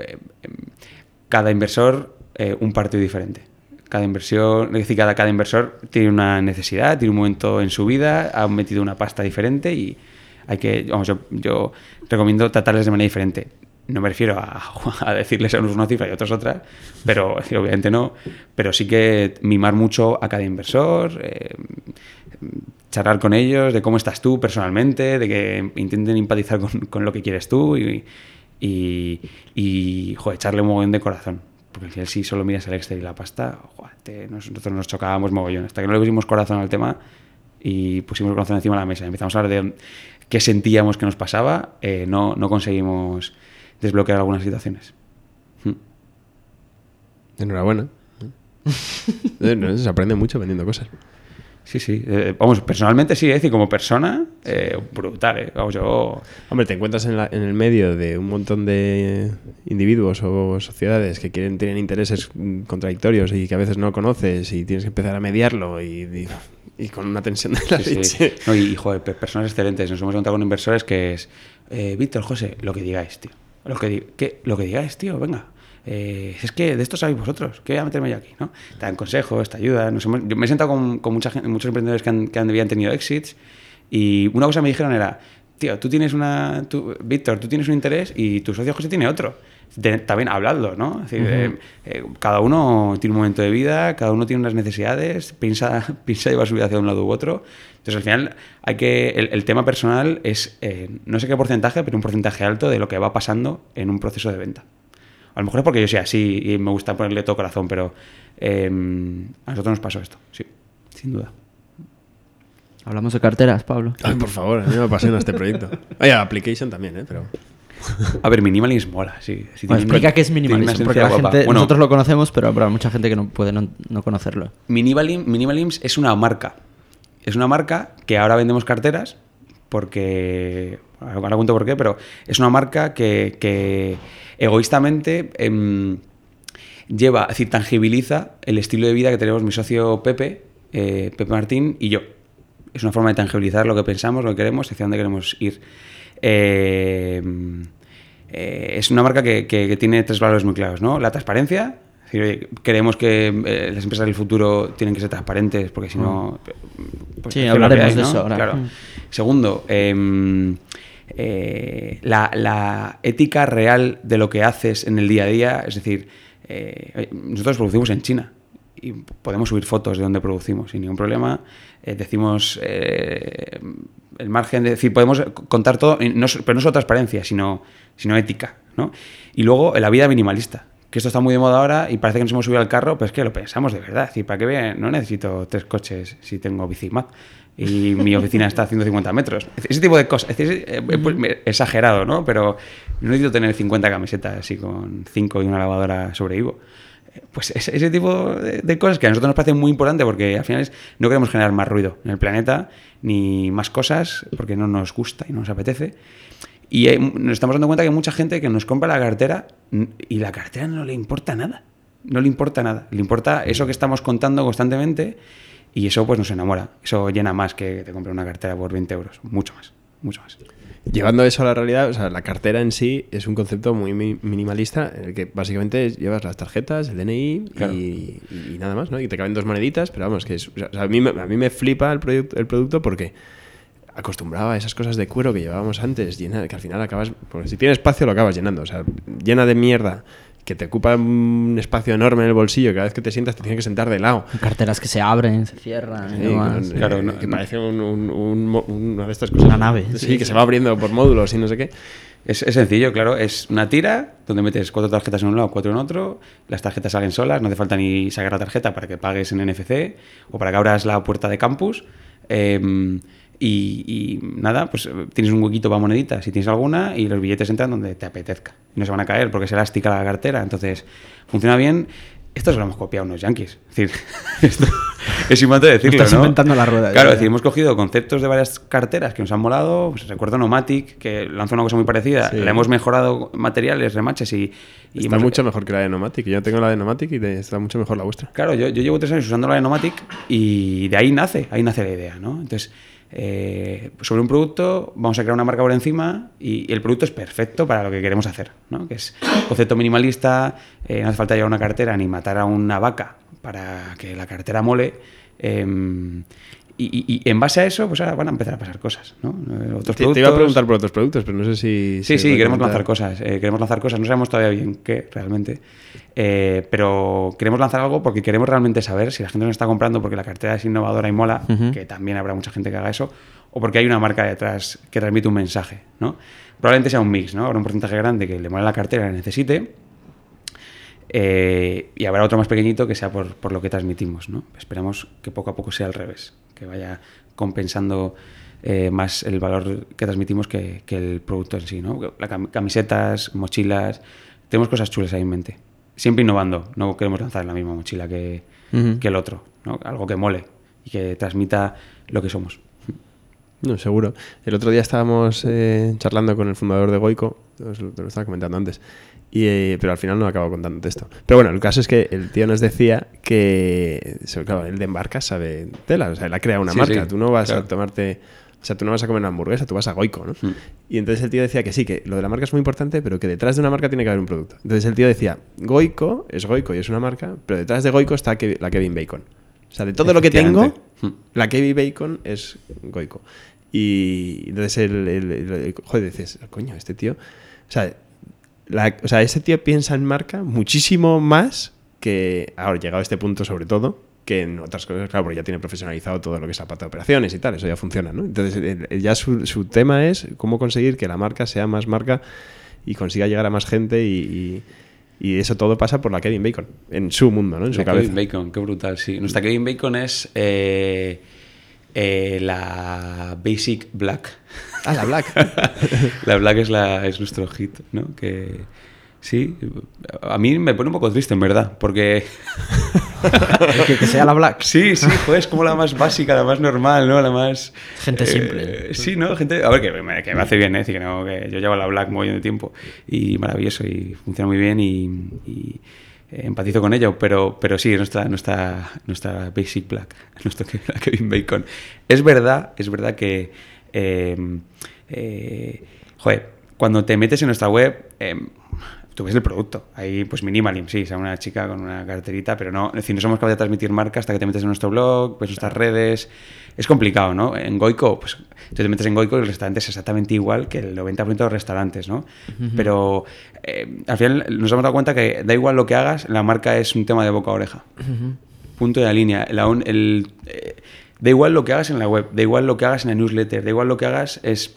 cada inversor eh, un partido diferente. Cada inversión, es decir, cada, cada inversor tiene una necesidad, tiene un momento en su vida, ha metido una pasta diferente y hay que, vamos, yo, recomiendo tratarles de manera diferente. No me refiero a, decirles a unos una cifra y a otros otra, pero obviamente no. Pero sí que mimar mucho a cada inversor, eh, charlar con ellos de cómo estás tú personalmente, de que intenten empatizar con, lo que quieres tú y, echarle un mogollón de corazón. Porque al final, si solo miras el Excel y la pasta, nosotros nos chocábamos mogollón. Hasta que no le pusimos corazón al tema y pusimos corazón encima de la mesa. Empezamos a hablar de qué sentíamos que nos pasaba, eh, no, no conseguimos desbloquear algunas situaciones. Hmm. Enhorabuena. Se aprende mucho vendiendo cosas. Sí, sí. Eh, vamos, personalmente sí, es decir, como persona, brutal, ¿eh? Vamos, yo... Hombre, te encuentras en, el medio de un montón de individuos o sociedades que quieren tienen intereses contradictorios y que a veces no conoces y tienes que empezar a mediarlo y y con una tensión de la leche. y, joder, personas excelentes. Nos hemos encontrado con inversores que es, eh, Víctor, José, lo que digáis, tío. Lo que, ¿qué? lo que digáis, tío, venga. Eh, es que de esto sabéis vosotros, que voy a meterme yo aquí, ¿no? Te dan consejos, te ayudan. yo me he sentado con, con mucha gente, muchos emprendedores que, han, que habían tenido exits y una cosa me dijeron era, tío, tú tienes una, Víctor, tú tienes un interés y tu socio José tiene otro también hablarlo, ¿no? Eh, cada uno tiene un momento de vida, cada uno tiene unas necesidades, piensa, piensa llevar su vida hacia un lado u otro. Entonces, al final, hay que el, tema personal es, eh, no sé qué porcentaje, pero un porcentaje alto de lo que va pasando en un proceso de venta. A lo mejor es porque yo sea así y me gusta ponerle todo corazón, pero em, a nosotros nos pasó esto, sí, sin duda. Hablamos de carteras, Pablo. Ay, por favor, a mí me apasiona este proyecto. Ay, Application también, ¿eh? Pero... A ver, minimalism mola, sí. explica qué es minimalism, porque la gente, nosotros lo conocemos, pero habrá mucha gente que no puede no, conocerlo. Minimalism, minimalism es una marca. Es una marca que ahora vendemos carteras porque... Ahora cuento por qué, pero es una marca que, egoístamente em, lleva, es decir, tangibiliza el estilo de vida que tenemos mi socio Pepe, eh, Pepe Martín y yo. Es una forma de tangibilizar lo que pensamos, lo que queremos, hacia dónde queremos ir. Eh, eh, es una marca que, tiene tres valores muy claros, ¿no? La transparencia, creemos que eh, las empresas del futuro tienen que ser transparentes porque si no... Mm. Pues, sí, hablaremos de eso ahora. Claro. Mm. Segundo, em, la, ética real de lo que haces en el día a día, es decir, nosotros producimos en China y podemos subir fotos de donde producimos sin ningún problema. decimos el margen de decir, podemos contar todo, pero no solo transparencia, sino, sino ética. ¿no? Y luego la vida minimalista, que esto está muy de moda ahora y parece que nos hemos subido al carro, pero es que lo pensamos de verdad. Es ¿para qué? No necesito tres coches si tengo bicimap y mi oficina está a 150 metros. Ese tipo de cosas. Es eh, pues, exagerado, ¿no? Pero no necesito tener 50 camisetas así con 5 y una lavadora sobre Ivo pues ese, tipo de, cosas que a nosotros nos parecen muy importantes porque al final no queremos generar más ruido en el planeta ni más cosas porque no nos gusta y no nos apetece. Y nos estamos dando cuenta que hay mucha gente que nos compra la cartera y la cartera no le importa nada. No le importa nada. Le importa eso que estamos contando constantemente y eso pues nos enamora. Eso llena más que te compre una cartera por 20 euros. Mucho más. Mucho más. Llevando eso a la realidad, o sea, la cartera en sí es un concepto muy minimalista en el que básicamente llevas las tarjetas, el DNI y, nada más, ¿no? Y te caben dos moneditas, pero vamos, que a, mí, a mí me flipa el, producto, el producto porque acostumbraba a esas cosas de cuero que llevábamos antes, llena, que al final acabas, porque si tienes espacio lo acabas llenando, o sea, llena de mierda que te ocupa un espacio enorme en el bolsillo, cada vez que te sientas te tienes que sentar de lado. Carteras que se abren, se cierran. claro, que parece una de estas cosas. Una nave. Sí, que se va abriendo por módulos y no sé qué. Es, sencillo, claro. Es una tira donde metes cuatro tarjetas en un lado, cuatro en otro. Las tarjetas salen solas, no hace falta ni sacar la tarjeta para que pagues en NFC o para que abras la puerta de campus. Em, Y, y nada, pues tienes un huequito para moneditas, si tienes alguna, y los billetes entran donde te apetezca. Y no se van a caer porque es elástica la cartera. Entonces, funciona bien. Esto se lo hemos copiado unos yankees. Es decir, esto es importante decirlo, Estás ¿no? inventando la rueda, Claro, ya, es decir, hemos cogido conceptos de varias carteras que nos han molado. Pues recuerdo Nomatic, que lanzó una cosa muy parecida. Sí. Le hemos mejorado materiales, remaches y... y Está hemos- mucho mejor que la de Nomatic. Yo tengo la de Nomatic y de- está mucho mejor la vuestra. Claro, yo, yo llevo tres años usando la de Nomatic y de ahí nace, ahí nace la idea, ¿no? Entonces, eh, sobre un producto vamos a crear una marca por encima y el producto es perfecto para lo que queremos hacer, ¿no? Que es concepto minimalista, eh, no hace falta llevar una cartera ni matar a una vaca para que la cartera mole. em, y, y- y en base a eso, pues ahora van a empezar a pasar cosas, ¿no? Eh, Otros Te, te iba a preguntar por otros productos, pero no sé si... Sí, sí, queremos comentar. lanzar cosas. eh, queremos lanzar cosas. No sabemos todavía bien qué realmente. Eh, pero queremos lanzar algo porque queremos realmente saber si la gente nos está comprando porque la cartera es innovadora y mola, que también habrá mucha gente que haga eso, o porque hay una marca detrás que transmite un mensaje, ¿no? Probablemente sea un mix, ¿no? Habrá un porcentaje grande que le mola la cartera y la necesite. eh, y habrá otro más pequeñito que sea por, por lo que transmitimos, ¿no? Esperamos que poco a poco sea al revés, que vaya compensando eh, más el valor que transmitimos que, que el producto en sí, ¿no? La cam- camisetas, mochilas, tenemos cosas chulas ahí en mente. Siempre innovando, no queremos lanzar la misma mochila que, que el otro, ¿no? Algo que mole y que transmita lo que somos. No, seguro. El otro día estábamos eh, charlando con el fundador de Goico, te lo estaba comentando antes, y, eh, pero al final no acabo contándote esto. Pero bueno, el caso es que el tío nos decía que, claro, él de marcas sabe tela, o sea, él ha creado una Sí, marca, sí, tú no vas claro. a tomarte... O sea, tú no vas a comer una hamburguesa, tú vas a Goico, ¿no? Mm. Y entonces el tío decía que sí, que lo de la marca es muy importante, pero que detrás de una marca tiene que haber un producto. Entonces el tío decía, Goico es Goico y es una marca, pero detrás de Goico está la Kevin Bacon. O sea, de todo lo que tengo, la Kevin Bacon es Goico. Y entonces el, el- el- joder, dices, coño, este tío. O sea, la- o sea, ese tío piensa en marca muchísimo más que, ahora llegado a este punto sobre todo, que en otras cosas, claro, porque ya tiene profesionalizado todo lo que es la pata de operaciones y tal, eso ya funciona, ¿no? Entonces, ya su, su tema es cómo conseguir que la marca sea más marca y consiga llegar a más gente y, y- y eso todo pasa por la Kevin Bacon, en su mundo, ¿no? En su La cabeza. Kevin Bacon, qué brutal, sí. Nuestra Kevin Bacon es eh, eh, la Basic Black. Ah, la Black. la Black es, la, es nuestro hit, ¿no? Que sí, a mí me pone un poco triste, en verdad, porque que, que sea la Black. sí, sí, pues como la más básica, la más normal, ¿no? La más... Gente eh, simple. sí, ¿no? Gente... A ver, que me, que me hace bien, ¿eh? Es que, no, que yo llevo la Black muy bien de tiempo y maravilloso y funciona muy bien y... y, empatizo con ello, pero, pero sí, es nuestra, nuestra, nuestra Basic Black, nuestro Kevin Bacon. Es verdad, es verdad que, eh, eh, joder, cuando te metes en nuestra web, eh, tú ves el producto. Ahí, pues Minimalim, sí, o sea, una chica con una carterita, pero no, es decir, no somos capaces de transmitir marca hasta que te metes en nuestro blog, ves nuestras redes. Es complicado, ¿no? En Goico, pues tú te metes en Goico y el restaurante es exactamente igual que el 90% de los restaurantes, ¿no? Pero eh, al final nos hemos dado cuenta que da igual lo que hagas, la marca es un tema de boca a oreja. Punto de la línea. La un- el, eh, da igual lo que hagas en la web, da igual lo que hagas en la newsletter, da igual lo que hagas, es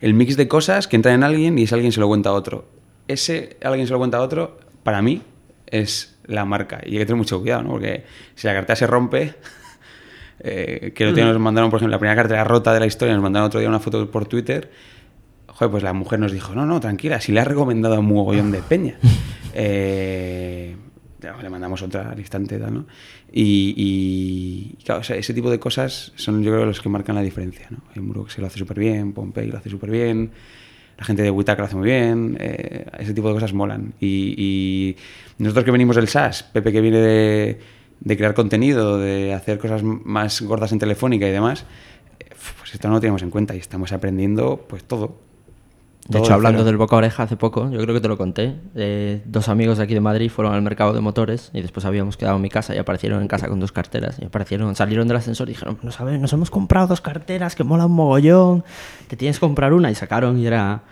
el mix de cosas que entran en alguien y ese alguien se lo cuenta a otro. Ese alguien se lo cuenta a otro, para mí, es la marca. Y hay que tener mucho cuidado, ¿no? Porque si la cartera se rompe, eh, que el otro día nos mandaron, por ejemplo, la primera cartera rota de la historia, nos mandaron otro día una foto por Twitter. Joder, pues la mujer nos dijo, no, no, tranquila, si le ha recomendado a un mogollón de peña. Eh, le mandamos otra al instante, tal, ¿no? Y, y, claro, o sea, ese tipo de cosas son yo creo los que marcan la diferencia, ¿no? Hay Muro que se lo hace súper bien, Pompey lo hace súper bien, la gente de Witaka lo hace muy bien, eh, ese tipo de cosas molan. Y, y nosotros que venimos del SaaS, Pepe que viene de, de crear contenido, de hacer cosas más gordas en Telefónica y demás, eh, pues esto no lo tenemos en cuenta y estamos aprendiendo pues todo. De hecho, hablando cero. del boca a oreja hace poco, yo creo que te lo conté. eh, dos amigos de aquí de Madrid fueron al mercado de motores y después habíamos quedado en mi casa y aparecieron en casa con dos carteras. Y aparecieron, salieron del ascensor y dijeron: No sabes, nos hemos comprado dos carteras que molan mogollón. Te tienes que comprar una. Y sacaron y era,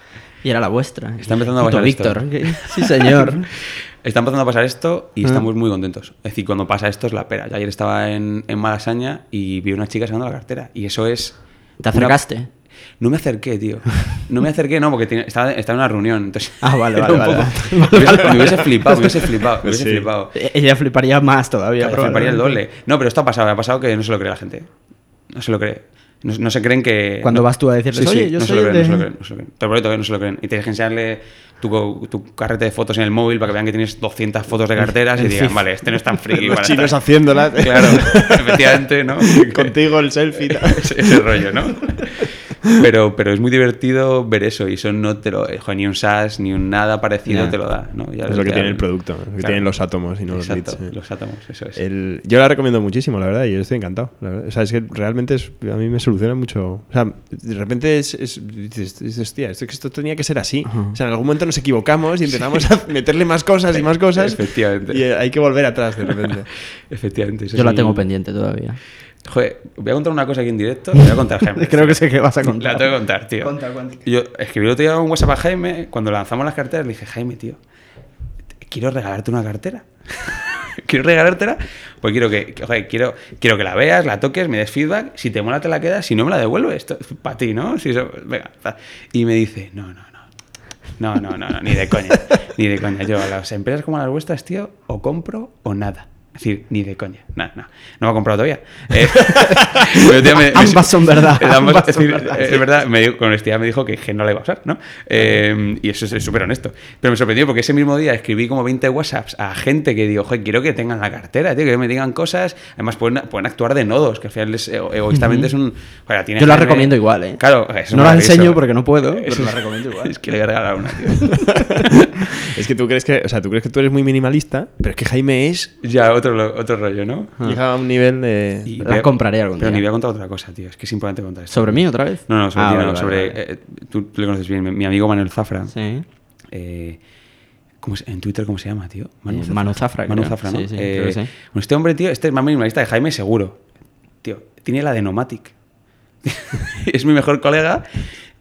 y era la vuestra. Está empezando a pasar esto. Víctor. que- Sí, señor. Está empezando a pasar esto Ah. y estamos muy contentos. Es decir, cuando pasa esto es la pera. Yo ayer estaba en, en Malasaña y vi una chica sacando la cartera. Y eso es. ¿Te una- acercaste? No me acerqué, tío. No me acerqué, no, porque estaba, estaba en una reunión. Entonces, Ah, vale, vale, vale, poco- vale. me, hubiese, me hubiese flipado, me hubiese flipado, me hubiese Sí. flipado. E- Ella fliparía más todavía. Claro, fliparía el doble. No, pero esto ha pasado, ha pasado que no se lo cree la gente. No se lo cree. No, no se creen que... Cuando no- vas tú a decirles, Sí, sí, "Oye, yo no soy se lo creen, no se lo de-". creen, no se lo creen. Te lo prometo que no se lo creen. Y tienes que enseñarle tu, tu carrete de fotos en el móvil para que vean que tienes 200 fotos de carteras y digan, vale, este no es tan friki. Los chinos estar-". haciéndolas. Claro, efectivamente, ¿no? Contigo el selfie. tal. ese, ese rollo, ¿no? Pero, pero es muy divertido ver eso y eso no te lo... joder, ni un SAS ni un nada parecido te lo da, ¿no? Ya Es lo que ya- tiene el producto, lo que tienen los átomos y no los bits. eh. los átomos, eso es. El- yo la recomiendo muchísimo, la verdad, y yo estoy encantado. la verdad. O sea, es que realmente es- a mí me soluciona mucho. O sea, de repente es, es- dices, dices, hostia, esto, esto tenía que ser así. O sea, en algún momento nos equivocamos y empezamos a meterle más cosas y más cosas. Efectivamente. Y eh, hay que volver atrás de repente. Efectivamente. eso Yo la tengo pendiente todavía. Joder, voy a contar una cosa aquí en directo. Voy a contar, Jaime. Creo que sé que vas a contar. La tengo que contar, tío. Conta. Yo escribí el otro día un WhatsApp a Jaime. Cuando lanzamos las carteras, le dije, Jaime, tío, quiero regalarte una cartera. quiero regalártela, pues quiero que, que, joder, quiero, quiero que la veas, la toques, me des feedback. Si te mola, te la quedas. Si no, me la devuelves. Esto es para ti, ¿no? Si eso- venga. Y me dice, no, no, no. No, no, no, no, ni de coña. ni de coña. Yo a las empresas como las vuestras, tío, o compro o nada. Es decir, ni de coña. No, no. No me ha comprado todavía. Eh, me- me- Ambas son verdad, Eh, ambas- ambas es son verdad, eh, sí. es verdad, me dijo- con honestidad me dijo que, que no la iba a usar, ¿no? Eh, y eso es súper honesto. Pero me sorprendió porque ese mismo día escribí como 20 WhatsApps a gente que digo, joder, quiero que tengan la cartera, tío, que me digan cosas. Además, pueden, pueden actuar de nodos, que al final es, ego- egoístamente es un. joder, Yo la recomiendo igual, ¿eh? Claro, es No la enseño porque no puedo, pero la recomiendo igual. Es que le voy a regalar una, tío. es que tú crees que, o sea, tú crees que tú eres muy minimalista, pero es que Jaime es ya, otro, otro rollo, ¿no? llega a un nivel de Y La voy a- compraré algún Pero día. ni voy a contar otra cosa, tío. Es que es importante contar esto. ¿Sobre mí otra vez? No, no, sobre Ah, ti no, vale, vale, sobre. vale. eh, tú, tú le conoces bien, mi, mi amigo Manuel Zafra. Sí. Eh, ¿cómo se- en Twitter, ¿cómo se llama, tío? Eh, Manu Zafra, Manu. Zafra, ¿no? Sí, sí, Eh, sí. bueno, este hombre, tío, este es más minimalista de Jaime, seguro. Tío, tiene la de Nomatic. es mi mejor colega.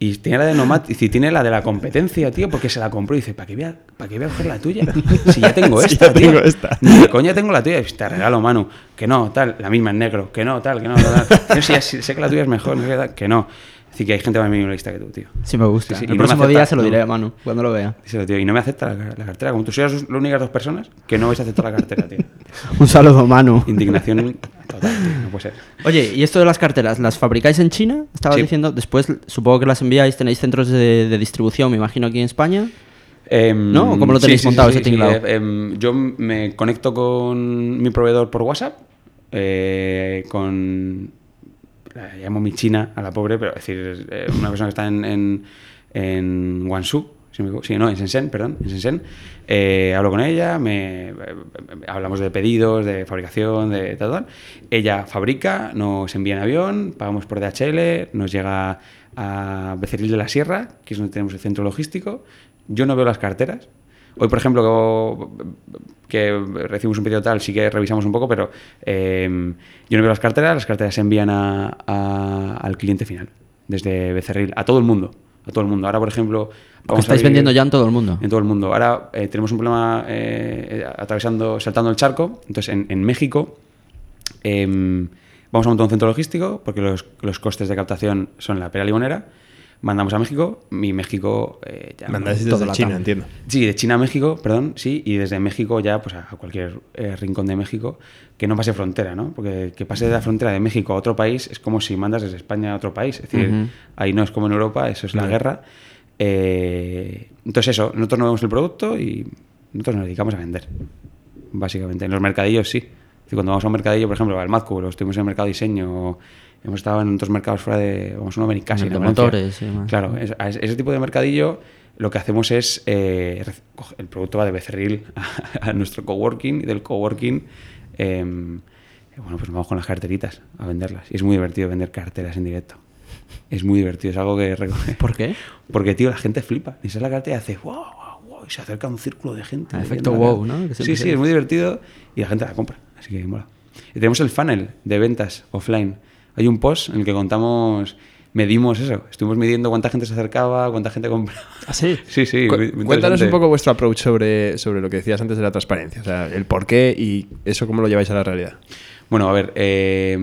Y tiene la de Nomatic, y tiene la de la competencia, tío, porque se la compró y dice, ¿para qué voy a, para qué voy a coger la tuya? Si ya tengo Si esta, ya tío. tengo esta. Ni de coña tengo la tuya. Y te regalo, Manu. Que no, tal, la misma en negro. Que no, tal, que no, tal. Yo sí, sé que la tuya es mejor, no sé qué tal, que no. Decir, que hay gente más minimalista que tú, tío. Sí me gusta. Sí, El no próximo acepta, día se lo diré a Manu, cuando lo vea. Díselo, tío. Y no me acepta la, la cartera. Como tú sois las únicas dos personas que no vais a aceptar la cartera, tío. Un saludo, Manu. Indignación total, tío. No puede ser. Oye, ¿y esto de las carteras, las fabricáis en China? Estabas Sí. diciendo, después supongo que las enviáis, tenéis centros de, de distribución, me imagino, aquí en España. Em, ¿No? ¿O cómo lo tenéis montado ese tinglao? eh, em, yo me conecto con mi proveedor por WhatsApp, eh, con... La llamo mi china a la pobre, pero es decir, eh, una persona que está en, en, en Guangzhou, sí, no, en Shenzhen, perdón, en Shenzhen. Eh, hablo con ella, me, eh, hablamos de pedidos, de fabricación, de tal, tal. Ella fabrica, nos envía en avión, pagamos por DHL, nos llega a Becerril de la Sierra, que es donde tenemos el centro logístico. Yo no veo las carteras. Hoy, por ejemplo, que recibimos un pedido tal, sí que revisamos un poco, pero eh, yo no veo las carteras, las carteras se envían a- a- al cliente final, desde Becerril, a todo el mundo. A todo el mundo. Ahora, por ejemplo. Vamos estáis vendiendo ya en todo el mundo. en todo el mundo. Ahora eh, tenemos un problema eh, atravesando, saltando el charco. Entonces, en, en México em, vamos a montar un centro logístico porque los, los costes de captación son la pera limonera. Mandamos a México y México eh, ya mandáis desde China, entiendo. Sí, de China a México, perdón, sí, y desde México ya pues a cualquier eh, rincón de México que no pase frontera, ¿no? Porque que pase de la frontera de México a otro país es como si mandas desde España a otro país. Es decir, Ujú. ahí no es como en Europa, eso es la guerra. Eh, entonces eso, nosotros no vemos el producto y nosotros nos dedicamos a vender, básicamente. En los mercadillos sí. Es decir, cuando vamos a un mercadillo, por ejemplo, al Mazcu, o estuvimos en el mercado diseño, hemos estado en otros mercados fuera de, vamos a uno. El de motores. Claro, es- a ese tipo de mercadillo lo que hacemos es, eh, el producto va de Becerril a, a nuestro coworking y del coworking, eh, bueno, pues vamos con las carteritas a venderlas. Y es muy divertido vender carteras en directo. Es muy divertido, es algo que recoge. ¿Por qué? Porque, tío, la gente flipa. Y sale la cartera y hace wow, wow, wow, y se acerca un círculo de gente. Ah, efecto wow. ¿no? Que Sí, se sí, es muy divertido y la gente la compra. Así que mola. Y tenemos el funnel de ventas offline. Hay un post en el que contamos, medimos eso. Estuvimos midiendo cuánta gente se acercaba, cuánta gente compraba. ¿Ah, sí? Sí, sí. Cu- Cuéntanos un poco vuestro approach sobre, sobre lo que decías antes de la transparencia. O sea, el por qué y eso cómo lo lleváis a la realidad. Bueno, a ver, eh,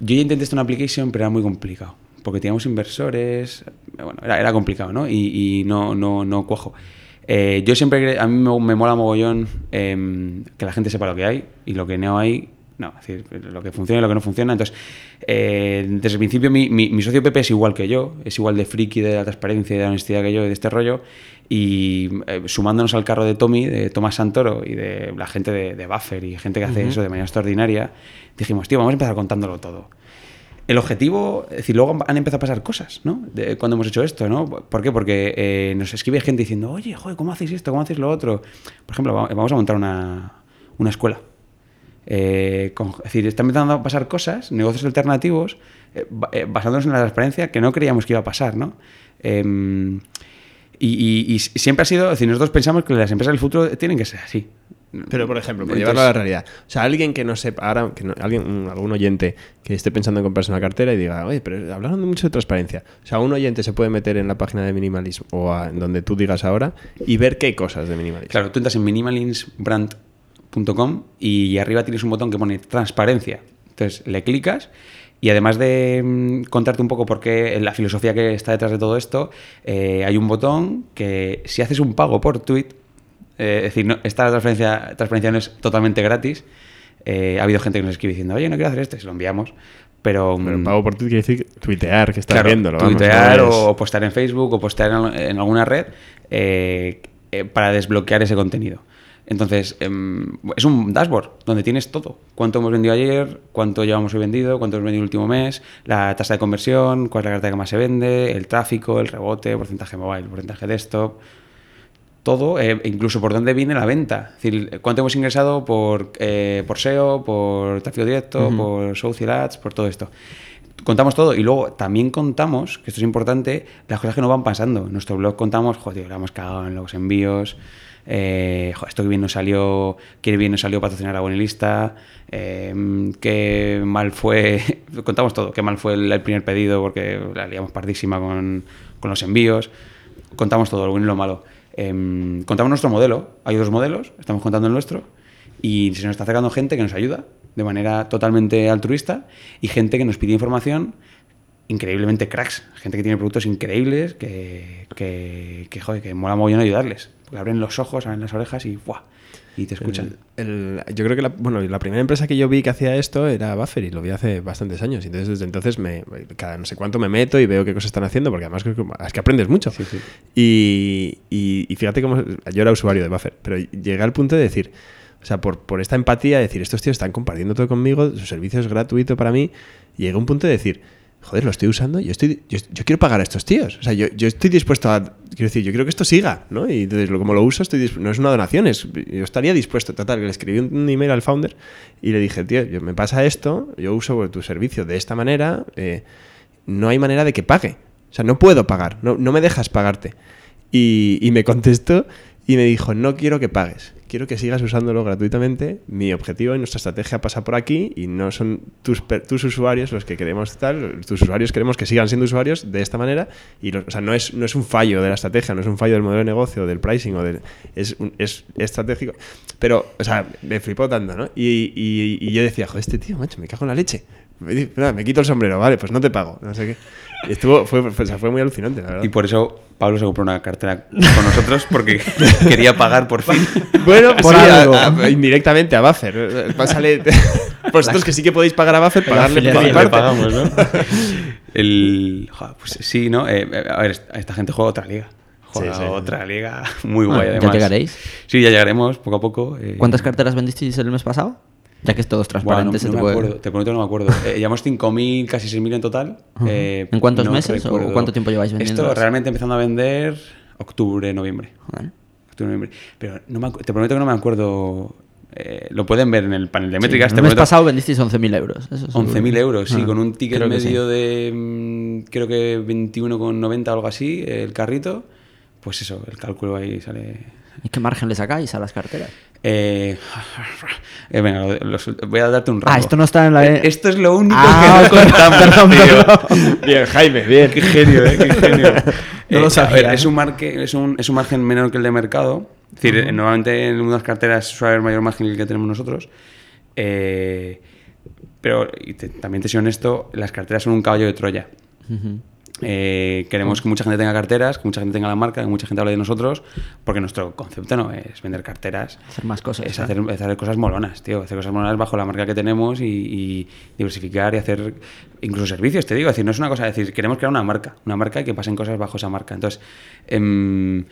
yo ya intenté esto en una application, pero era muy complicado. Porque teníamos inversores, eh, bueno, era, era complicado, ¿no? Y, y no, no, no cuajo. Eh, yo siempre, a mí me, me mola mogollón em, que la gente sepa lo que hay y lo que no hay, No, es decir, lo que funciona y lo que no funciona. Entonces, eh, desde el principio mi, mi, mi, socio Pepe es igual que yo, es igual de friki de la transparencia y de la honestidad que yo y de este rollo. Y eh, sumándonos al carro de Tommy, de Tomás Santoro y de la gente de, de Buffer y gente que hace uh -huh. eso de manera extraordinaria, dijimos, tío, vamos a empezar contándolo todo. El objetivo, es decir, luego han empezado a pasar cosas, ¿no? De, cuando hemos hecho esto, ¿no? ¿Por qué? Porque eh, nos escribe gente diciendo, oye, joder, ¿cómo hacéis esto? ¿Cómo hacéis lo otro? Por ejemplo, vamos a montar una, una escuela. Eh, con, es decir, están empezando a pasar cosas, negocios alternativos, eh, basándonos en la transparencia que no creíamos que iba a pasar, ¿no? Eh, y, y, y, siempre ha sido, es decir, nosotros pensamos que las empresas del futuro tienen que ser así. Pero, por ejemplo, por Entonces, llevarlo a la realidad. O sea, alguien que no sepa, ahora, que no, alguien, algún oyente que esté pensando en comprarse una cartera y diga, oye, pero hablaron mucho de transparencia. O sea, un oyente se puede meter en la página de Minimalism o a, en donde tú digas ahora y ver qué hay cosas de Minimalism. Claro, tú entras en minimalismbrand.com y arriba tienes un botón que pone transparencia. Entonces le clicas y además de mmm, contarte un poco por qué la filosofía que está detrás de todo esto, eh, hay un botón que si haces un pago por tweet, eh, es decir, no, esta transferencia, transferencia no es totalmente gratis. Eh, ha habido gente que nos escribe diciendo, oye, no quiero hacer esto, y se lo enviamos. Pero, pero pago por tweet quiere decir tuitear, que estás claro, viéndolo. Tuitear no o postear en Facebook o postear en, en alguna red para desbloquear ese contenido. Entonces, eh, es un dashboard donde tienes todo. Cuánto hemos vendido ayer, cuánto llevamos hoy vendido, cuánto hemos vendido el último mes, la tasa de conversión, cuál es la carta que más se vende, el tráfico, el rebote, porcentaje mobile, porcentaje desktop, todo, eh, incluso por dónde viene la venta. Es decir, cuánto hemos ingresado por, eh, por SEO, por tráfico directo, uh -huh. por social ads, por todo esto. Contamos todo y luego también contamos, que esto es importante, las cosas que nos van pasando. En nuestro blog contamos, joder, la hemos cagado en los envíos, eh, esto que bien nos salió, que bien nos salió patrocinar a Buenilista, eh, qué mal fue, contamos todo, qué mal fue el, primer pedido porque la liamos pardísima con, los envíos, contamos todo, lo bueno y lo malo. Eh, contamos nuestro modelo, hay otros modelos, estamos contando el nuestro, y se nos está acercando gente que nos ayuda de manera totalmente altruista y gente que nos pide información increíblemente cracks, gente que tiene productos increíbles que, que, que, joder, que mola mogollón ayudarles, porque abren los ojos, abren las orejas y ¡buah! y te escuchan. El, el, yo creo que la, bueno, la primera empresa que yo vi que hacía esto era Buffer y lo vi hace bastantes años. Entonces, desde entonces, me, cada no sé cuánto me meto y veo qué cosas están haciendo, porque además es que aprendes mucho. Sí, sí. Y, y, y, fíjate cómo. Yo era usuario de Buffer, pero llegué al punto de decir. O sea, por, por esta empatía, de decir, estos tíos están compartiendo todo conmigo, su servicio es gratuito para mí. Y llegué a un punto de decir, joder, lo estoy usando, yo, estoy, yo, yo, quiero pagar a estos tíos. O sea, yo, yo, estoy dispuesto a, quiero decir, yo quiero que esto siga, ¿no? Y entonces, como lo uso, estoy no es una donación, es, yo estaría dispuesto. Total, le escribí un, email al founder y le dije, tío, me pasa esto, yo uso tu servicio de esta manera, eh, no hay manera de que pague. O sea, no puedo pagar, no, no me dejas pagarte. Y, y me contestó y me dijo, no quiero que pagues quiero que sigas usándolo gratuitamente. Mi objetivo y nuestra estrategia pasa por aquí y no son tus, tus usuarios los que queremos tal, tus usuarios queremos que sigan siendo usuarios de esta manera y lo, o sea, no es, no es un fallo de la estrategia, no es un fallo del modelo de negocio, del pricing o del, es, un, es estratégico. Pero, o sea, me flipó tanto, ¿no? Y, y, y yo decía, joder, este tío, macho, me cago en la leche. Me, me quito el sombrero, vale, pues no te pago, no sé qué. Y estuvo, fue, fue, fue, muy alucinante, la verdad. Y por eso Pablo se compró una cartera con nosotros porque quería pagar por fin. bueno, por sí, algo. A, a, indirectamente a Buffer. Pásale, vosotros que sí que podéis pagar a Buffer, pagarle por mi parte. pagamos, ¿no? El, joder, pues sí, ¿no? Eh, a ver, esta gente juega otra liga. Juega sí, sí. otra liga muy ah, guay, además. ¿Ya llegaréis? Sí, ya llegaremos poco a poco. Eh... ¿Cuántas carteras vendisteis el mes pasado? Ya que es todo transparente. Bueno, no, no me puede... acuerdo, te prometo no me acuerdo. Eh, llevamos 5.000, casi 6.000 en total. Uh -huh. eh, ¿En cuántos no meses recuerdo. o cuánto tiempo lleváis vendiendo? Esto realmente empezando a vender octubre, noviembre. Vale. Octubre, noviembre. Pero no me, te prometo que no me acuerdo. Eh, lo pueden ver en el panel de métricas. Sí, el mes pasado vendisteis 11.000 euros. 11.000 euros, sí, ah, con un ticket medio sí. de mm, creo que 21,90 o algo así, el carrito. Pues eso, el cálculo ahí sale. ¿Y qué margen le sacáis a las carteras? Eh, eh, venga, los, voy a darte un rango. Ah, esto no está en la... Eh, esto es lo único ah, que no contamos, perdón, perdón. Bien, Jaime, bien. Qué genio, eh, qué genio. no lo sabía. A ver, es, un marque, es, un, es un margen menor que el de mercado. Es decir, uh -huh. normalmente en unas carteras suele haber mayor margen que el que tenemos nosotros. Eh, pero te, también te soy honesto, las carteras son un caballo de Troya. Uh -huh. Eh, queremos que mucha gente tenga carteras, que mucha gente tenga la marca, que mucha gente hable de nosotros, porque nuestro concepto no es vender carteras. Hacer más cosas. Es ¿eh? hacer, es hacer cosas molonas, tío. Hacer cosas molonas bajo la marca que tenemos y, y diversificar y hacer incluso servicios, te digo. Es decir, no es una cosa, es decir, queremos crear una marca, una marca y que pasen cosas bajo esa marca. Entonces, em,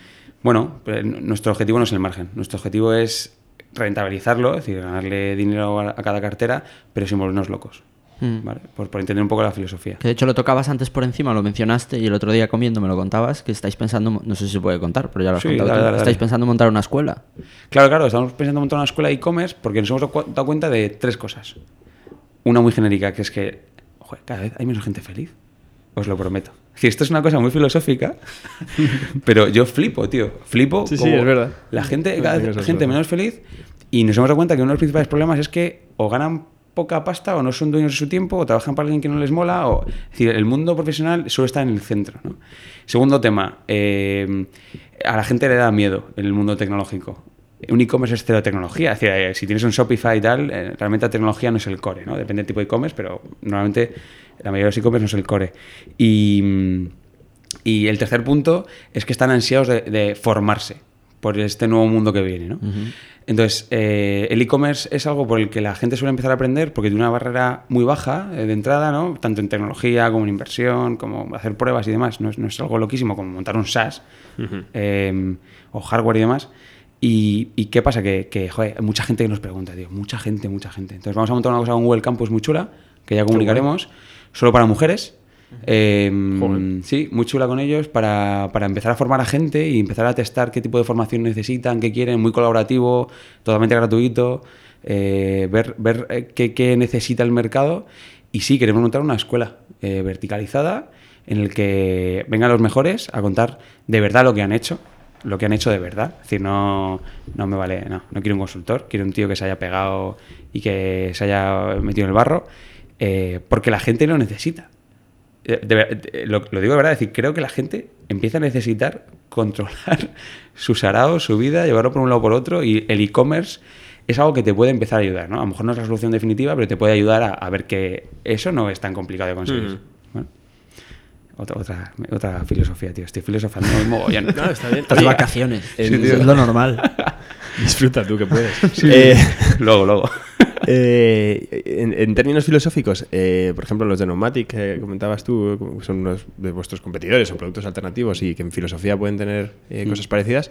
bueno, pues, nuestro objetivo no es el margen. Nuestro objetivo es rentabilizarlo, es decir, ganarle dinero a, a cada cartera, pero sin volvernos locos. Mm. ¿vale? Por, por entender un poco la filosofía. Que de hecho lo tocabas antes por encima, lo mencionaste y el otro día comiendo me lo contabas, que estáis pensando, no sé si se puede contar, pero ya lo has Sí, contado dale, tú, dale, estáis dale. pensando en montar una escuela. Claro, claro, estamos pensando montar una escuela de e-commerce porque nos hemos dado cu- dado cuenta de tres cosas. Una muy genérica, que es que joder, cada vez hay menos gente feliz. Os lo prometo. Decir, esto es una cosa muy filosófica, pero yo flipo, tío. Flipo. Sí, sí, como es verdad. La gente, cada vez gente menos feliz y nos hemos dado cuenta que uno de los principales problemas es que o ganan poca pasta o no son dueños de su tiempo o trabajan para alguien que no les mola. O... El mundo profesional suele estar en el centro. ¿no? Segundo tema, eh, a la gente le da miedo el mundo tecnológico. Un e-commerce es cero tecnología. Es decir, eh, si tienes un Shopify y tal, eh, realmente la tecnología no es el core, ¿no? Depende del tipo de e-commerce, pero normalmente la mayoría de los e-commerce no es el core. Y, mm, y el tercer punto es que están ansiados de, de formarse por este nuevo mundo que viene, ¿no? Entonces, eh, el e-commerce es algo por el que la gente suele empezar a aprender porque tiene una barrera muy baja eh, de entrada, ¿no? Tanto en tecnología como en inversión, como hacer pruebas y demás. No es, no es algo loquísimo como montar un SaaS eh, o hardware y demás. Y, y qué pasa? Que, que, joder, hay mucha gente que nos pregunta, tío. Mucha gente, mucha gente. Entonces vamos a montar una cosa con Google Campus muy chula, que ya comunicaremos, solo para mujeres. Eh, Joder. sí, muy chula con ellos para, para empezar a formar a gente y empezar a testar qué tipo de formación necesitan, qué quieren, muy colaborativo, totalmente gratuito, eh, ver, ver eh, qué, qué necesita el mercado. Y sí, queremos montar una escuela eh, verticalizada en el que vengan los mejores a contar de verdad lo que han hecho, lo que han hecho de verdad. Es decir, no, no me vale, no, no quiero un consultor, quiero un tío que se haya pegado y que se haya metido en el barro, eh, porque la gente lo necesita. Eh, de ver- de- lo, lo digo de verdad, es decir, creo que la gente empieza a necesitar controlar sus araos, su vida, llevarlo por un lado o por otro, y el e-commerce es algo que te puede empezar a ayudar, ¿no? A lo mejor no es la solución definitiva, pero te puede ayudar a, a ver que eso no es tan complicado de conseguir. Bueno, otra, otra, otra filosofía, tío. Estoy filosofando un mogollón. No, está bien. Vacaciones. en- es lo normal. Disfruta tú que puedes. Eh, luego, luego. Eh, en, en términos filosóficos, eh, por ejemplo, los de Nomadic que comentabas tú, son unos de vuestros competidores o productos alternativos y que en filosofía pueden tener eh, Mm. cosas parecidas.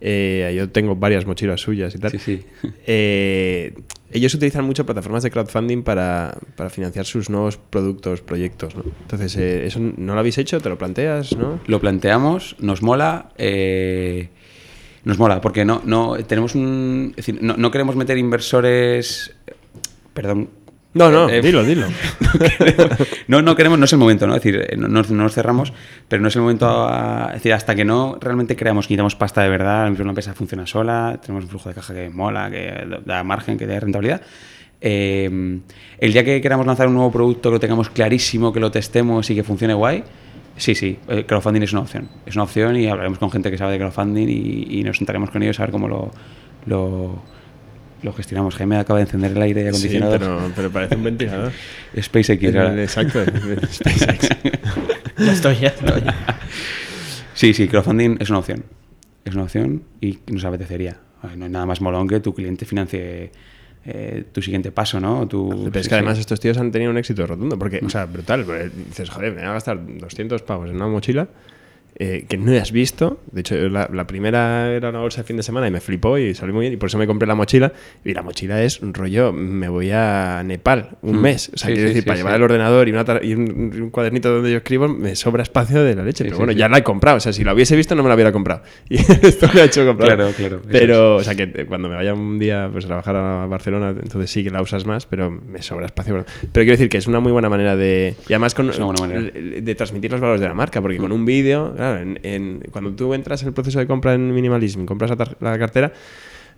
Eh, yo tengo varias mochilas suyas y tal. Sí, sí. Eh, ellos utilizan mucho plataformas de crowdfunding para, para financiar sus nuevos productos, proyectos. ¿no? Entonces, eh, ¿eso no lo habéis hecho? ¿Te lo planteas? ¿no? Lo planteamos, nos mola. eh, nos mola, porque no, no tenemos un. Es decir, no, no queremos meter inversores. Perdón. No, no, Eh, dilo, dilo. no, no queremos, no es el momento, ¿no? Es decir, eh, no, no- no nos cerramos, pero no es el momento, a- es decir, hasta que no realmente creamos que necesitamos pasta de verdad, una empresa funciona sola, tenemos un flujo de caja que mola, que da margen, que da rentabilidad. eh, el día que queramos lanzar un nuevo producto, que lo tengamos clarísimo, que lo testemos y que funcione guay, sí, sí, eh, crowdfunding es una opción. Es una opción y hablaremos con gente que sabe de crowdfunding y, y nos sentaremos con ellos a ver cómo lo, lo, lo gestionamos. Jaime acaba de encender el aire Sí, acondicionado. pero, pero parece un ventilador. SpaceX, El- ahora. Exacto, SpaceX. ya estoy, ya estoy. Sí, sí, crowdfunding es una opción. Es una opción y nos apetecería. No hay nada más molón que tu cliente financie eh, tu siguiente paso, ¿no? Tu, Pero es que además estos tíos han tenido un éxito rotundo, porque, o sea, brutal. Dices, joder, me voy a gastar 200 pavos en una mochila eh, que no has visto. De hecho, la, la primera era una bolsa de fin de semana y me flipó y salió muy bien. Y por eso me compré la mochila. Y la mochila es un rollo, me voy a Nepal un Mm. mes. O sea, Sí, quiero sí, decir, sí, para llevar el ordenador y, una y un, un cuadernito donde yo escribo, me sobra espacio de la leche. Pero bueno, ya la he comprado. O sea, si la hubiese visto, no me la hubiera comprado. Y esto me ha hecho comprar. Claro, claro, Pero, o sea, que eh, cuando me vaya un día pues, a trabajar a Barcelona, entonces sí que la usas más, pero me sobra espacio. Pero quiero decir que es una muy buena manera de. Y además con, Es una buena manera. de de transmitir los valores de la marca, porque con un vídeo, claro, en, en- cuando tú entras en el proceso de compra en Minimalism y compras la, cartera,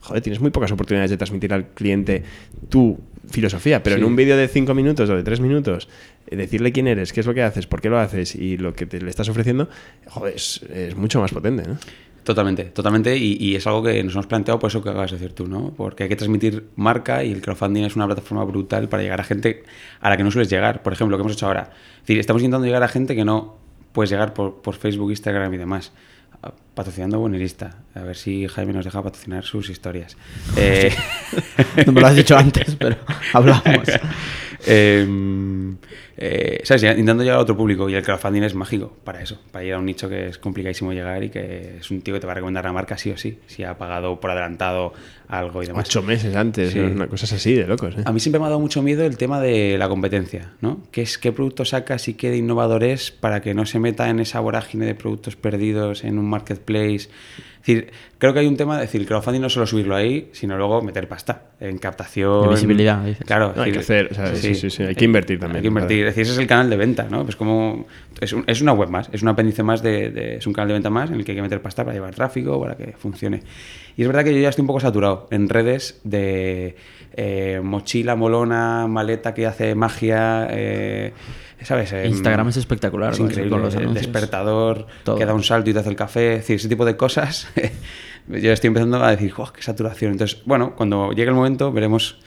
joder, tienes muy pocas oportunidades de transmitir al cliente tu filosofía, pero Sí. en un vídeo de 5 minutos o de 3 minutos, eh, decirle quién eres, qué es lo que haces, por qué lo haces y lo que te, le estás ofreciendo, joder, es, es mucho más potente, ¿no? Totalmente, totalmente. Y, y es algo que nos hemos planteado por eso que acabas de decir tú, ¿no? Porque hay que transmitir marca y el crowdfunding es una plataforma brutal para llegar a gente a la que no sueles llegar. Por ejemplo, lo que hemos hecho ahora. Es decir, estamos intentando llegar a gente que no puedes llegar por, por Facebook, Instagram y demás. Patrocinando Buenirista. A ver si Jaime nos deja patrocinar sus historias. Eh, No me lo has dicho antes, pero hablamos. eh, eh, ¿Sabes? Intentando llegar a otro público y el crowdfunding es mágico para eso, para ir a un nicho que es complicadísimo llegar y que es un tío que te va a recomendar la marca sí o sí, si ha pagado por adelantado algo y demás. Ocho meses antes, Sí. una cosa así de locos. ¿eh? A mí siempre me ha dado mucho miedo el tema de la competencia, ¿no? ¿Qué, es, qué producto sacas y qué de innovador es para que no se meta en esa vorágine de productos perdidos en un marketplace? Es decir, creo que hay un tema de decir, el crowdfunding no solo subirlo ahí, sino luego meter pasta en captación. De visibilidad, dices. Claro. No, hay que hacer, o sea, sí, sí, sí, hay que invertir también, Hay que invertir. Es decir, ese es el canal de venta, ¿no? Pues como es, un- es una web más, es un apéndice más de, de- es un canal de venta más en el que hay que meter pasta para llevar tráfico, para que funcione. Y es verdad que yo ya estoy un poco saturado en redes de eh, mochila molona, maleta que hace magia, eh, ¿sabes? Em, Instagram es espectacular, Es increíble. con los el anuncios. despertador Todo. que da un salto y te hace el café, es decir, ese tipo de cosas. yo estoy empezando a decir, ¡oh, qué saturación! Entonces, bueno, cuando llegue el momento veremos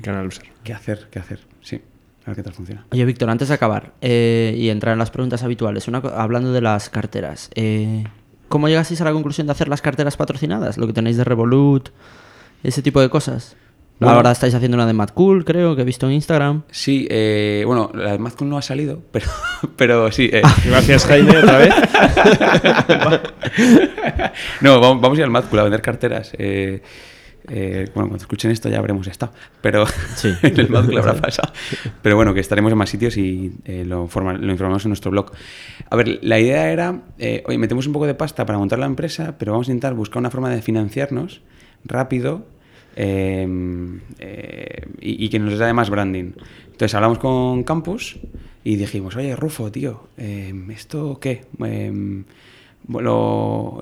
canal qué hacer, qué hacer. Sí, a ver qué tal funciona. Oye, Víctor, antes de acabar eh, y entrar en las preguntas habituales, una hablando de las carteras, eh, ¿cómo llegasteis a la conclusión de hacer las carteras patrocinadas? Lo que tenéis de Revolut, ese tipo de cosas. Bueno. Ahora estáis haciendo una de Mad Cool, creo, que he visto en Instagram. Sí, eh, bueno, la de Mazcool no ha salido, pero, pero sí. eh, Gracias, Jaime, otra vez. no, vamos, vamos a ir al Mazcool a vender carteras. eh, eh, bueno, cuando escuchen esto ya habremos estado, pero Sí. en el Mazcool habrá pasado. Pero bueno, que estaremos en más sitios y eh, lo informamos en nuestro blog. A ver, la idea era, eh, oye, metemos un poco de pasta para montar la empresa, pero vamos a intentar buscar una forma de financiarnos rápido eh, eh, y, y que nos dé más branding. Entonces hablamos con Campus y dijimos, oye, Rufo, tío, eh, ¿esto qué? Eh, lo,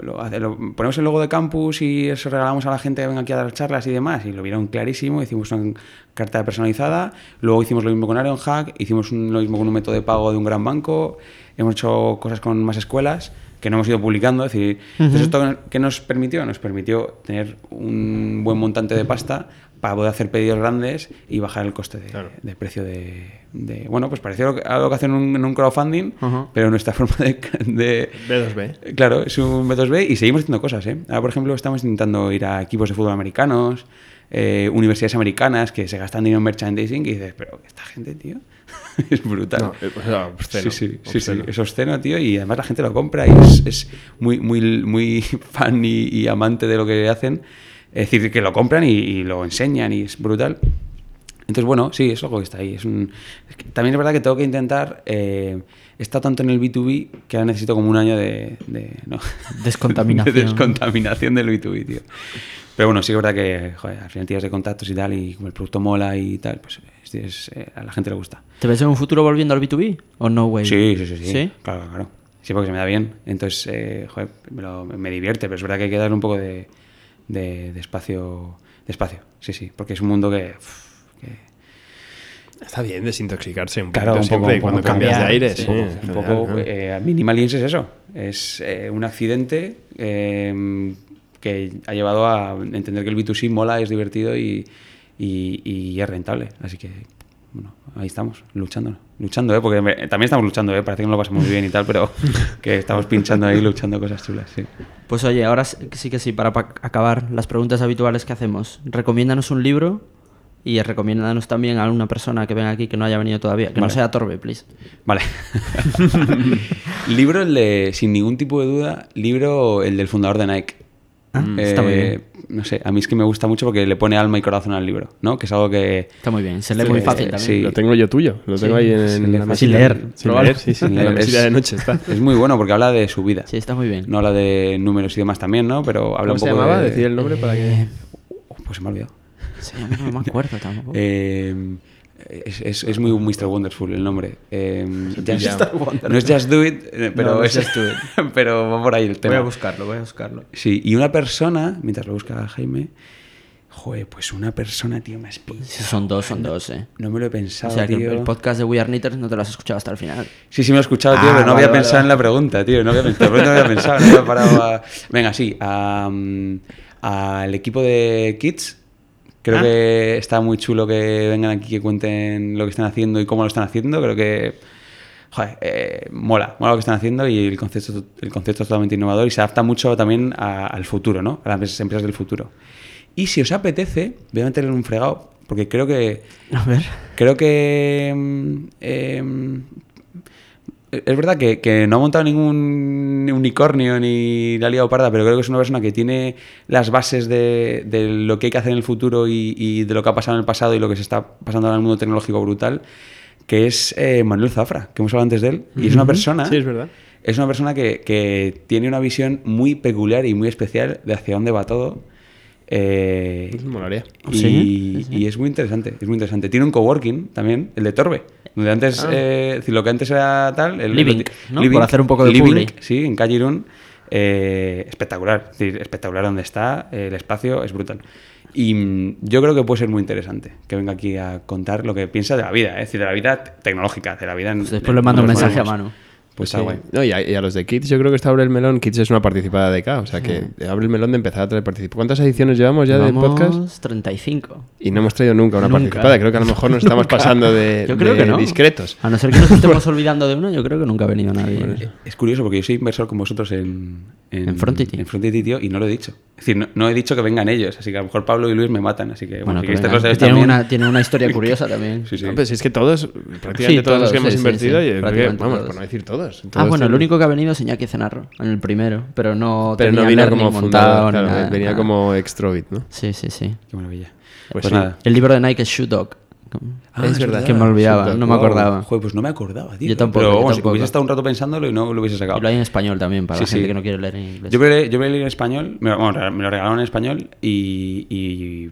ponemos el logo de campus y eso regalamos a la gente que venga aquí a dar charlas y demás. Y lo vieron clarísimo. Hicimos una carta personalizada. Luego hicimos lo mismo con Ironhack. Hicimos un- lo mismo con un método de pago de un gran banco. Hemos hecho cosas con más escuelas que no hemos ido publicando. Es decir, entonces ¿esto qué nos permitió? Nos permitió tener un buen montante de pasta para poder hacer pedidos grandes y bajar el coste de, Claro. de precio de, de- Bueno, pues pareció a lo que hacen en un, en un crowdfunding, Ajá. pero nuestra forma de- de, B2B. Claro, es un B2B y seguimos haciendo cosas, ¿eh? Ahora, por ejemplo, estamos intentando ir a equipos de fútbol americanos, eh, universidades americanas que se gastan dinero en merchandising y dices, pero esta gente, tío, es brutal. No, o sea, obsceno, sí, sí, sí, sí, obsceno. es obsceno, tío, y además la gente lo compra y es, es muy, muy, muy fan y, y amante de lo que hacen. Es decir, que lo compran y, y lo enseñan y es brutal. Entonces, bueno, sí, es algo que está ahí. Es un... es que también es verdad que tengo que intentar... Eh, he estado tanto en el B2B que ahora necesito como un año de... de- no, Descontaminación. de descontaminación del B2B, tío. Pero bueno, sí es verdad que, joder, al final tienes de contactos y tal, y como el producto mola y tal, pues es- es- eh, a la gente le gusta. ¿Te ves en un futuro volviendo al B2B? ¿O no, way? Sí, sí, sí, sí. ¿Sí? Claro, claro. Sí, porque se me da bien. Entonces, eh, joder, me, lo- me divierte, pero es verdad que hay que darle un poco de, de- de espacio. De espacio, sí, sí. Porque es un mundo que. Está bien desintoxicarse un Claro, un poco, siempre un poco cuando cambias de aire. sí, sí, un poco, un eh, es eso. Es eh, un accidente eh, que ha llevado a entender que el B2C mola, es divertido y, y- y es rentable. Así que, bueno, ahí estamos, luchando. Luchando, ¿eh? Porque me- también estamos luchando, ¿eh? Parece que no lo pasamos muy bien y tal, pero que estamos pinchando ahí, luchando cosas chulas, sí. Pues oye, ahora sí que sí, para pa- acabar las preguntas habituales que hacemos. Recomiéndanos un libro y recomiéndanos también a una persona que venga aquí que no haya venido todavía. Que no sea Torbe, please. Vale. libro el de, sin ningún tipo de duda, libro el del fundador de Nike. Ah, está muy bien. No sé, a mí es que me gusta mucho porque le pone alma y corazón al libro, ¿no? Que es algo que... Está muy bien. Se lee Sí, muy eh, fácil también. sí. Lo tengo yo tuyo. Lo tengo Sí, ahí en, la sin mesita. leer, Sin leer, sí, sí. La Es- de noche está. Es muy bueno porque habla de su vida. Sí, está muy bien. No habla de números y demás también, ¿no? Pero habla ¿Cómo un se poco llamaba? de... Decir el nombre para que... Oh, pues se me ha olvidado. Sí, a mí no me acuerdo tampoco. Eh, es, es, es muy Mr. Wonderful el nombre. Eh, Just- Mr. no es Just Do It, eh, pero, No, no es Just Do It. pero va por ahí el tema. voy a buscarlo, voy a buscarlo. Sí, y una persona, mientras lo busca Jaime, joder, pues una persona, tío, me has pillado. Sí, son dos, son dos, eh. No me lo he O pensado, sea que el- tío. el podcast de We Are Knitters no te lo has escuchado hasta el final. Sí, sí me lo he escuchado, tío, Ah, pero no vale, había vale, pensado vale. en la pregunta, tío. No había pensado, no había pensado, no había parado a... Venga, sí, a, al equipo de Kids. Creo Ah. que está muy chulo que vengan aquí, que cuenten lo que están haciendo y cómo lo están haciendo. Creo que joder, eh, mola, mola lo que están haciendo y el concepto, el concepto es totalmente innovador y se adapta mucho también a- al futuro, ¿no? A las empresas del futuro. Y si os apetece, voy a meterle un fregado, porque creo que A ver. Creo que. mm, em, es verdad que, que no ha montado ningún unicornio ni la liga parda, pero creo que es una persona que tiene las bases de, de lo que hay que hacer en el futuro y, y de lo que ha pasado en el pasado y lo que se está pasando en el mundo tecnológico brutal, que es eh, Manuel Zafra, que hemos hablado antes de él. Y es una persona. Sí, es verdad. Es una persona que, que tiene una visión muy peculiar y muy especial de hacia dónde va todo. Eh, Molaría. y, Sí, y es muy interesante, es muy interesante. Tiene un coworking también, el de Torbe. Donde antes, Ah. eh, lo que antes era tal. El, Living, el- ¿no? Por hacer un poco de Living. Sí, en calle Irún. eh, espectacular, es decir, espectacular donde está, eh, el espacio es brutal. Y mm, yo creo que puede ser muy interesante que venga aquí a contar lo que piensa de la vida, eh, es decir, de la vida tecnológica, de la vida en. Pues después le mando un mensaje a modernos. Pues Sí. está guay. No, y, a, y a los de Kids, yo creo que está Abre el Melón. Kids es una participada de acá, o sea que abre el melón de empezar a traer participantes. ¿Cuántas ediciones llevamos ya del podcast? 35. Y no hemos traído nunca una Nunca. participada. Creo que a lo mejor nos estamos pasando de, Yo creo de que no. discretos. A no ser que nos estemos olvidando de uno, yo creo que nunca ha venido nadie. Es curioso porque yo soy inversor con vosotros en, En Frontity. En Frontity, tío, y no lo he dicho. Es decir, no, no he dicho que vengan ellos, así que a lo mejor Pablo y Luis me matan, así que Bueno, si que también. una, tiene una historia curiosa también. Sí, sí. No, pues si es que todos, prácticamente Sí, todos, los que hemos sí, sí, invertido, sí, yo creo que, vamos, por no decir todos. Ah, bueno, el único que ha venido es Iñaki Cenarro, en el primero, pero no Pero no tenía vino learning como fundador, claro, nada, venía nada. como extrovit, ¿no? Sí, sí, sí. Qué maravilla. Pues Pues, sí. nada. El libro de Nike es Shoe Dog. Ah, es verdad. Que me olvidaba, Shoot no me Wow. acordaba. Joder, pues no me acordaba, tío. Yo tampoco, Pero yo vamos, hubiese estado un rato pensándolo y no lo hubiese sacado. Y lo hay en español también, para Sí, la gente sí. que no quiere leer en inglés. Yo me, lo- yo me leí en español, me, lo- bueno, me lo regalaron en español y, y,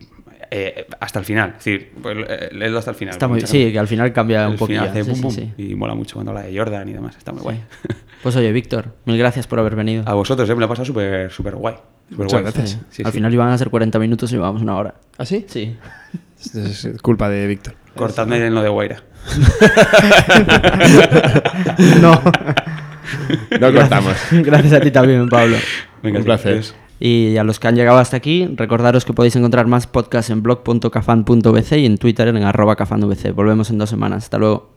eh, hasta el final. Es decir, pues, eh, léelo hasta el final. Está muy, Mucha sí, que al final cambia un poquillo. final hace sí, pum, sí, pum, sí. Y mola mucho cuando habla de Jordan y demás. Está muy guay. Pues oye, Víctor, mil gracias por haber venido. A vosotros, eh, me lo he pasado súper súper guay. Muchas guay. gracias. Sí, al sí. final iban a ser 40 minutos y llevamos una hora. ¿Ah, sí? Sí. Es culpa de Víctor. Cortadme en lo de Guaira. no. No cortamos. Gracias a ti también, Pablo. Venga, Un placer. adiós. Y a los que han llegado hasta aquí, recordaros que podéis encontrar más podcasts en blog.cafan.bc y en Twitter en arroba. Volvemos en dos semanas. Hasta luego.